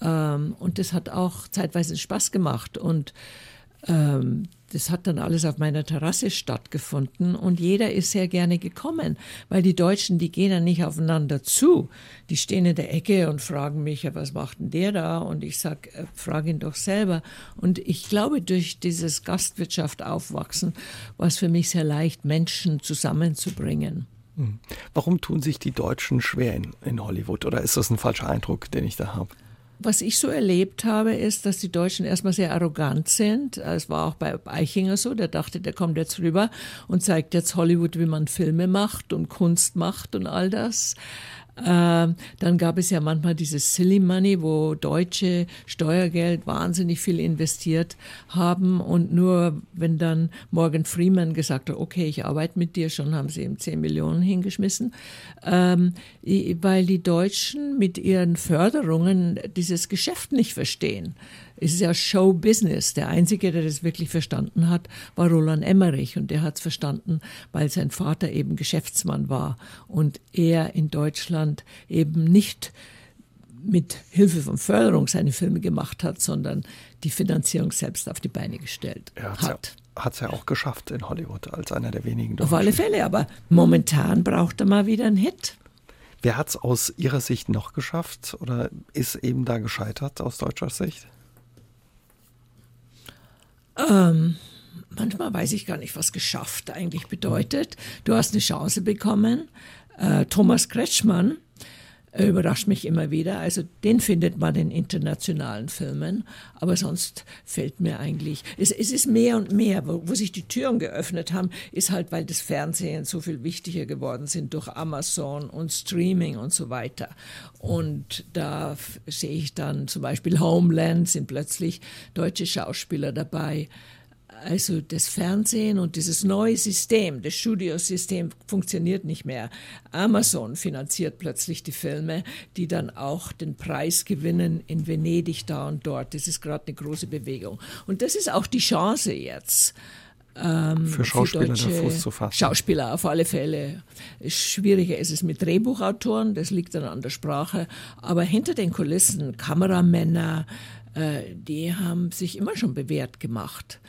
Ähm, und das hat auch zeitweise Spaß gemacht. Und ähm, das hat dann alles auf meiner Terrasse stattgefunden und jeder ist sehr gerne gekommen, weil die Deutschen, die gehen dann nicht aufeinander zu. Die stehen in der Ecke und fragen mich, was macht denn der da? Und ich sag, äh, frag ihn doch selber. Und ich glaube, durch dieses Gastwirtschaft aufwachsen war es für mich sehr leicht, Menschen zusammenzubringen. Hm. Warum tun sich die Deutschen schwer in, in Hollywood? Oder ist das ein falscher Eindruck, den ich da habe? Was ich so erlebt habe, ist, dass die Deutschen erstmal sehr arrogant sind. Es war auch bei Eichinger so, der dachte, der kommt jetzt rüber und zeigt jetzt Hollywood, wie man Filme macht und Kunst macht und all das. Ähm, dann gab es ja manchmal dieses Silly Money, wo Deutsche Steuergeld wahnsinnig viel investiert haben und nur wenn dann Morgan Freeman gesagt hat, okay, ich arbeite mit dir, schon haben sie ihm 10 Millionen hingeschmissen, ähm, weil die Deutschen mit ihren Förderungen dieses Geschäft nicht verstehen. Es ist ja Show-Business. Der Einzige, der das wirklich verstanden hat, war Roland Emmerich. Und der hat es verstanden, weil sein Vater eben Geschäftsmann war und er in Deutschland eben nicht mit Hilfe von Förderung seine Filme gemacht hat, sondern die Finanzierung selbst auf die Beine gestellt er hat. Ja, hat es ja auch geschafft in Hollywood als einer der wenigen Deutschen. Auf alle Fälle, aber momentan braucht er mal wieder einen Hit. Wer hat es aus Ihrer Sicht noch geschafft oder ist eben da gescheitert aus deutscher Sicht? Ähm, manchmal weiß ich gar nicht, was geschafft eigentlich bedeutet. Du hast eine Chance bekommen. Äh, Thomas Kretschmann äh, überrascht mich immer wieder. Also den findet man in internationalen Filmen, aber sonst fällt mir eigentlich, es, es ist mehr und mehr, wo, wo, sich die Türen geöffnet haben, ist halt, weil das Fernsehen so viel wichtiger geworden sind durch Amazon und Streaming und so weiter. Und da sehe ich dann zum Beispiel Homeland, sind plötzlich deutsche Schauspieler dabei also das Fernsehen und dieses neue System, das Studiosystem funktioniert nicht mehr. Amazon finanziert plötzlich die Filme, die dann auch den Preis gewinnen in Venedig da und dort. Das ist gerade eine große Bewegung. Und das ist auch die Chance jetzt. Ähm, für Schauspieler für Fuß zu fassen. Schauspieler auf alle Fälle. Schwieriger ist es mit Drehbuchautoren, das liegt dann an der Sprache. Aber hinter den Kulissen, Kameramänner, äh, die haben sich immer schon bewährt gemacht.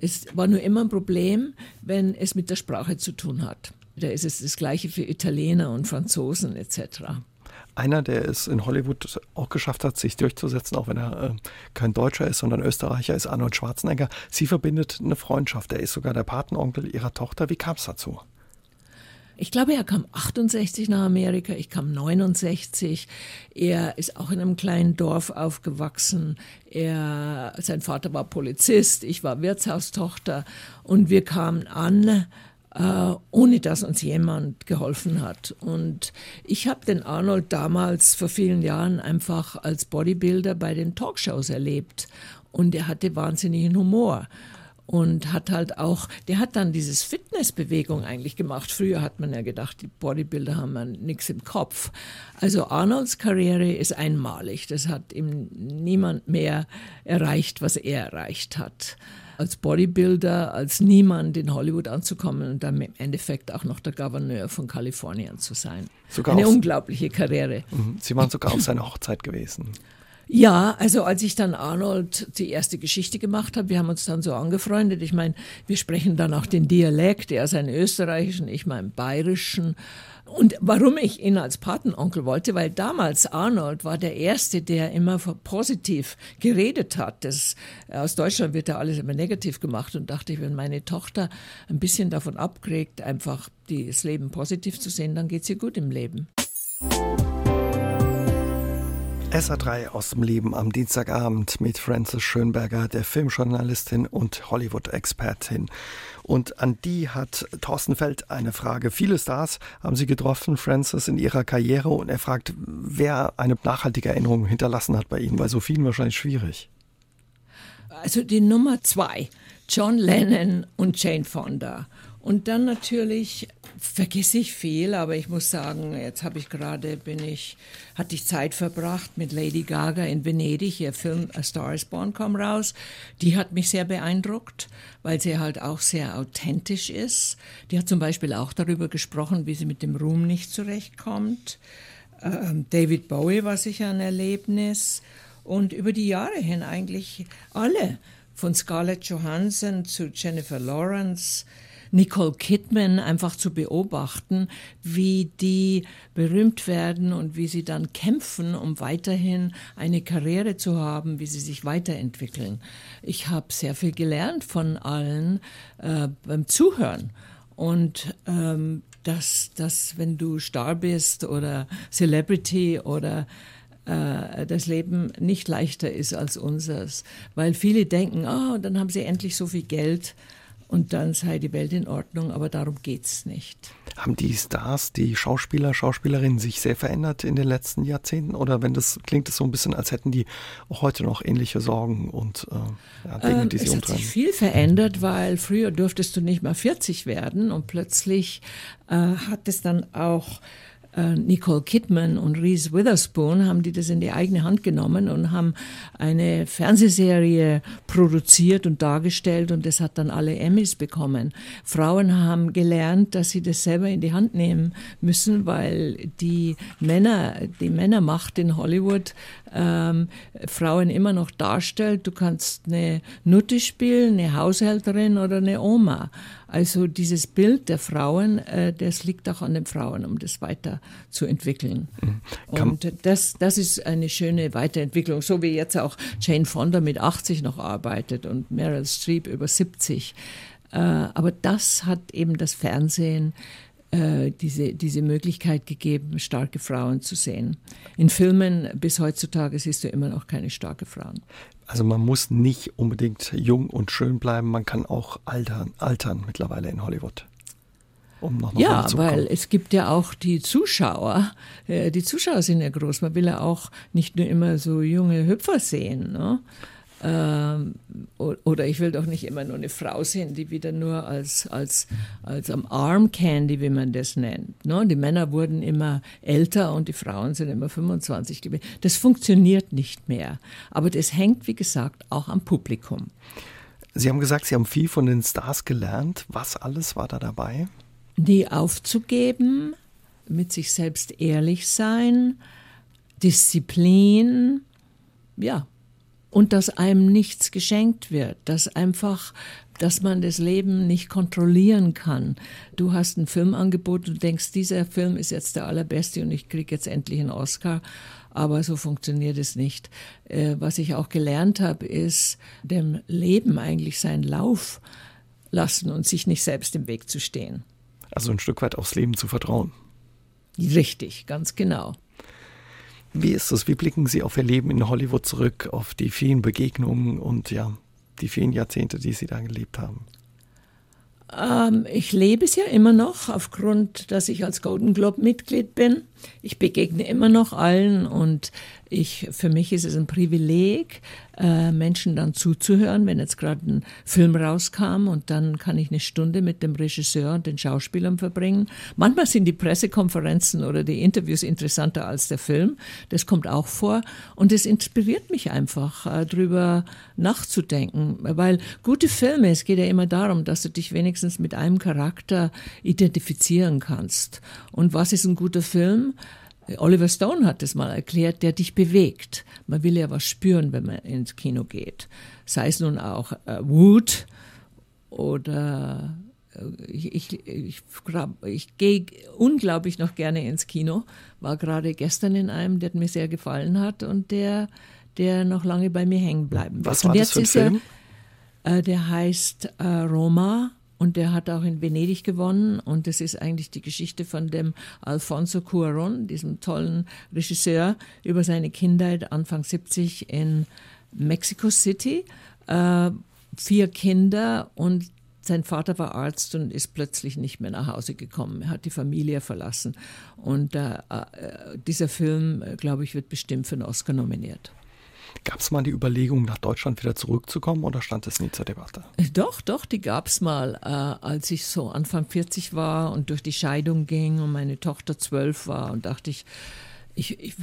Es war nur immer ein Problem, wenn es mit der Sprache zu tun hat. Da ist es das Gleiche für Italiener und Franzosen etc. Einer, der es in Hollywood auch geschafft hat, sich durchzusetzen, auch wenn er äh, kein Deutscher ist, sondern Österreicher, ist Arnold Schwarzenegger. Sie verbindet eine Freundschaft. Er ist sogar der Patenonkel ihrer Tochter. Wie kam es dazu? Ich glaube, er kam 68 nach Amerika, ich kam 69. Er ist auch in einem kleinen Dorf aufgewachsen. Er, sein Vater war Polizist, ich war Wirtshaustochter und wir kamen an, äh, ohne dass uns jemand geholfen hat. Und ich habe den Arnold damals vor vielen Jahren einfach als Bodybuilder bei den Talkshows erlebt und er hatte wahnsinnigen Humor und hat halt auch, der hat dann dieses Fitnessbewegung eigentlich gemacht. Früher hat man ja gedacht, die Bodybuilder haben ja nichts im Kopf. Also Arnolds Karriere ist einmalig. Das hat ihm niemand mehr erreicht, was er erreicht hat. als Bodybuilder, als niemand in Hollywood anzukommen und dann im Endeffekt auch noch der Gouverneur von Kalifornien zu sein. Sogar Eine unglaubliche Karriere. Mhm. Sie waren sogar auf seiner Hochzeit gewesen. Ja, also als ich dann Arnold die erste Geschichte gemacht habe, wir haben uns dann so angefreundet. Ich meine, wir sprechen dann auch den Dialekt, er seinen österreichischen, ich meinen bayerischen. Und warum ich ihn als Patenonkel wollte, weil damals Arnold war der Erste, der immer positiv geredet hat. Das, aus Deutschland wird da alles immer negativ gemacht und dachte ich, wenn meine Tochter ein bisschen davon abkriegt, einfach das Leben positiv zu sehen, dann geht es ihr gut im Leben. SA3 aus dem Leben am Dienstagabend mit Frances Schönberger, der Filmjournalistin und Hollywood-Expertin. Und an die hat Thorsten Feld eine Frage. Viele Stars haben Sie getroffen, Frances, in ihrer Karriere und er fragt, wer eine nachhaltige Erinnerung hinterlassen hat bei Ihnen. Bei so vielen wahrscheinlich schwierig. Also die Nummer zwei, John Lennon und Jane Fonda. Und dann natürlich vergesse ich viel, aber ich muss sagen, jetzt habe ich gerade, bin ich, hatte ich Zeit verbracht mit Lady Gaga in Venedig, ihr Film A Star is Born kam raus. Die hat mich sehr beeindruckt, weil sie halt auch sehr authentisch ist. Die hat zum Beispiel auch darüber gesprochen, wie sie mit dem Ruhm nicht zurechtkommt. Ähm, David Bowie war sicher ein Erlebnis. Und über die Jahre hin eigentlich alle, von Scarlett Johansson zu Jennifer Lawrence, Nicole Kidman einfach zu beobachten, wie die berühmt werden und wie sie dann kämpfen, um weiterhin eine Karriere zu haben, wie sie sich weiterentwickeln. Ich habe sehr viel gelernt von allen äh, beim Zuhören. Und ähm, dass, dass, wenn du Star bist oder Celebrity oder äh, das Leben nicht leichter ist als unseres, weil viele denken, oh, dann haben sie endlich so viel Geld und dann sei die Welt in Ordnung, aber darum geht es nicht. Haben die Stars, die Schauspieler, Schauspielerinnen sich sehr verändert in den letzten Jahrzehnten? Oder wenn das klingt es so ein bisschen, als hätten die auch heute noch ähnliche Sorgen und äh, ja, Dinge, ähm, die sie es umtreiben? Es hat sich viel verändert, weil früher durftest du nicht mal 40 werden und plötzlich äh, hat es dann auch Nicole Kidman und Reese Witherspoon haben die das in die eigene Hand genommen und haben eine Fernsehserie produziert und dargestellt und das hat dann alle Emmys bekommen. Frauen haben gelernt, dass sie das selber in die Hand nehmen müssen, weil die Männer, die Männermacht in Hollywood ähm, Frauen immer noch darstellt. Du kannst eine Nutte spielen, eine Haushälterin oder eine Oma. Also dieses Bild der Frauen, äh, das liegt auch an den Frauen, um das weiterzuentwickeln. Mhm. Und das, das ist eine schöne Weiterentwicklung, so wie jetzt auch Jane Fonda mit 80 noch arbeitet und Meryl Streep über 70. Äh, aber das hat eben das Fernsehen äh, diese, diese Möglichkeit gegeben, starke Frauen zu sehen. In Filmen bis heutzutage siehst du immer noch keine starke Frauen. Also man muss nicht unbedingt jung und schön bleiben, man kann auch altern, altern mittlerweile in Hollywood. Um noch ja, weil es gibt ja auch die Zuschauer. Äh, die Zuschauer sind ja groß. Man will ja auch nicht nur immer so junge Hüpfer sehen. Ne? Ähm, oder ich will doch nicht immer nur eine Frau sehen, die wieder nur als, als, als am Arm Candy, wie man das nennt. Ne? Die Männer wurden immer älter und die Frauen sind immer 25 gewesen. Das funktioniert nicht mehr. Aber das hängt, wie gesagt, auch am Publikum. Sie haben gesagt, Sie haben viel von den Stars gelernt. Was alles war da dabei? Nie aufzugeben, mit sich selbst ehrlich sein, Disziplin, ja, und dass einem nichts geschenkt wird, dass einfach, dass man das Leben nicht kontrollieren kann. Du hast einen Filmangebot und denkst, dieser Film ist jetzt der allerbeste und ich kriege jetzt endlich einen Oscar. Aber so funktioniert es nicht. Äh, was ich auch gelernt habe, ist, dem Leben eigentlich seinen Lauf lassen und sich nicht selbst im Weg zu stehen. Also ein Stück weit aufs Leben zu vertrauen. Richtig, ganz genau. Wie ist es? Wie blicken Sie auf Ihr Leben in Hollywood zurück, auf die vielen Begegnungen und ja, die vielen Jahrzehnte, die Sie da gelebt haben? Ähm, ich lebe es ja immer noch, aufgrund, dass ich als Golden Globe Mitglied bin. Ich begegne immer noch allen und Ich, für mich ist es ein Privileg, äh, Menschen dann zuzuhören, wenn jetzt gerade ein Film rauskam und dann kann ich eine Stunde mit dem Regisseur und den Schauspielern verbringen. Manchmal sind die Pressekonferenzen oder die Interviews interessanter als der Film. Das kommt auch vor und es inspiriert mich einfach, äh, drüber nachzudenken, weil gute Filme, es geht ja immer darum, dass du dich wenigstens mit einem Charakter identifizieren kannst. Und was ist ein guter Film? Oliver Stone hat es mal erklärt, der dich bewegt. Man will ja was spüren, wenn man ins Kino geht. Sei es nun auch äh, Wut oder äh, ich, ich, ich, ich gehe unglaublich noch gerne ins Kino. War gerade gestern in einem, der mir sehr gefallen hat und der, der noch lange bei mir hängen bleiben wird. Was war das für ein Film? Er, äh, der heißt äh, Roma und der hat auch in Venedig gewonnen. Und das ist eigentlich die Geschichte von dem Alfonso Cuaron, diesem tollen Regisseur, über seine Kindheit Anfang 70 in Mexico City. Äh, vier Kinder und sein Vater war Arzt und ist plötzlich nicht mehr nach Hause gekommen. Er hat die Familie verlassen. Und äh, äh, dieser Film, äh, glaube ich, wird bestimmt für einen Oscar nominiert. Gab es mal die Überlegung, nach Deutschland wieder zurückzukommen oder stand es nie zur Debatte? Doch, doch, die gab es mal, äh, als ich so Anfang 40 war und durch die Scheidung ging und meine Tochter zwölf war und dachte ich, ich, ich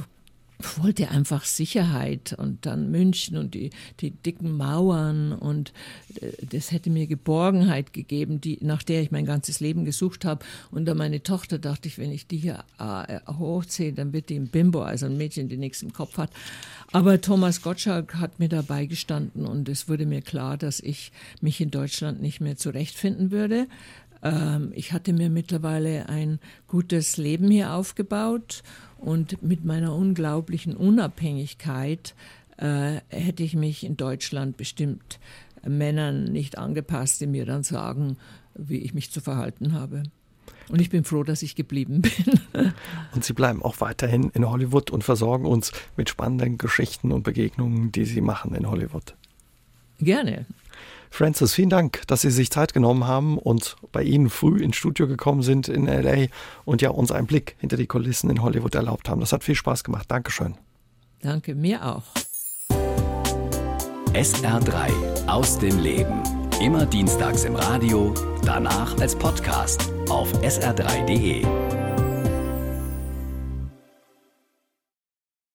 wollte einfach Sicherheit und dann München und die, die dicken Mauern und äh, das hätte mir Geborgenheit gegeben, die, nach der ich mein ganzes Leben gesucht habe. Und dann meine Tochter dachte ich, wenn ich die hier äh, hochziehe, dann wird die ein Bimbo, also ein Mädchen, die nichts im Kopf hat. Aber Thomas Gottschalk hat mir dabei gestanden und es wurde mir klar, dass ich mich in Deutschland nicht mehr zurechtfinden würde. Ähm, ich hatte mir mittlerweile ein gutes Leben hier aufgebaut und mit meiner unglaublichen Unabhängigkeit äh, hätte ich mich in Deutschland bestimmt Männern nicht angepasst, die mir dann sagen, wie ich mich zu verhalten habe. Und ich bin froh, dass ich geblieben bin. Und Sie bleiben auch weiterhin in Hollywood und versorgen uns mit spannenden Geschichten und Begegnungen, die Sie machen in Hollywood. Gerne. Francis, vielen Dank, dass Sie sich Zeit genommen haben und bei Ihnen früh ins Studio gekommen sind in LA und ja uns einen Blick hinter die Kulissen in Hollywood erlaubt haben. Das hat viel Spaß gemacht. Dankeschön. Danke, mir auch. SR3 aus dem Leben. Immer dienstags im Radio, danach als Podcast auf sr3.de.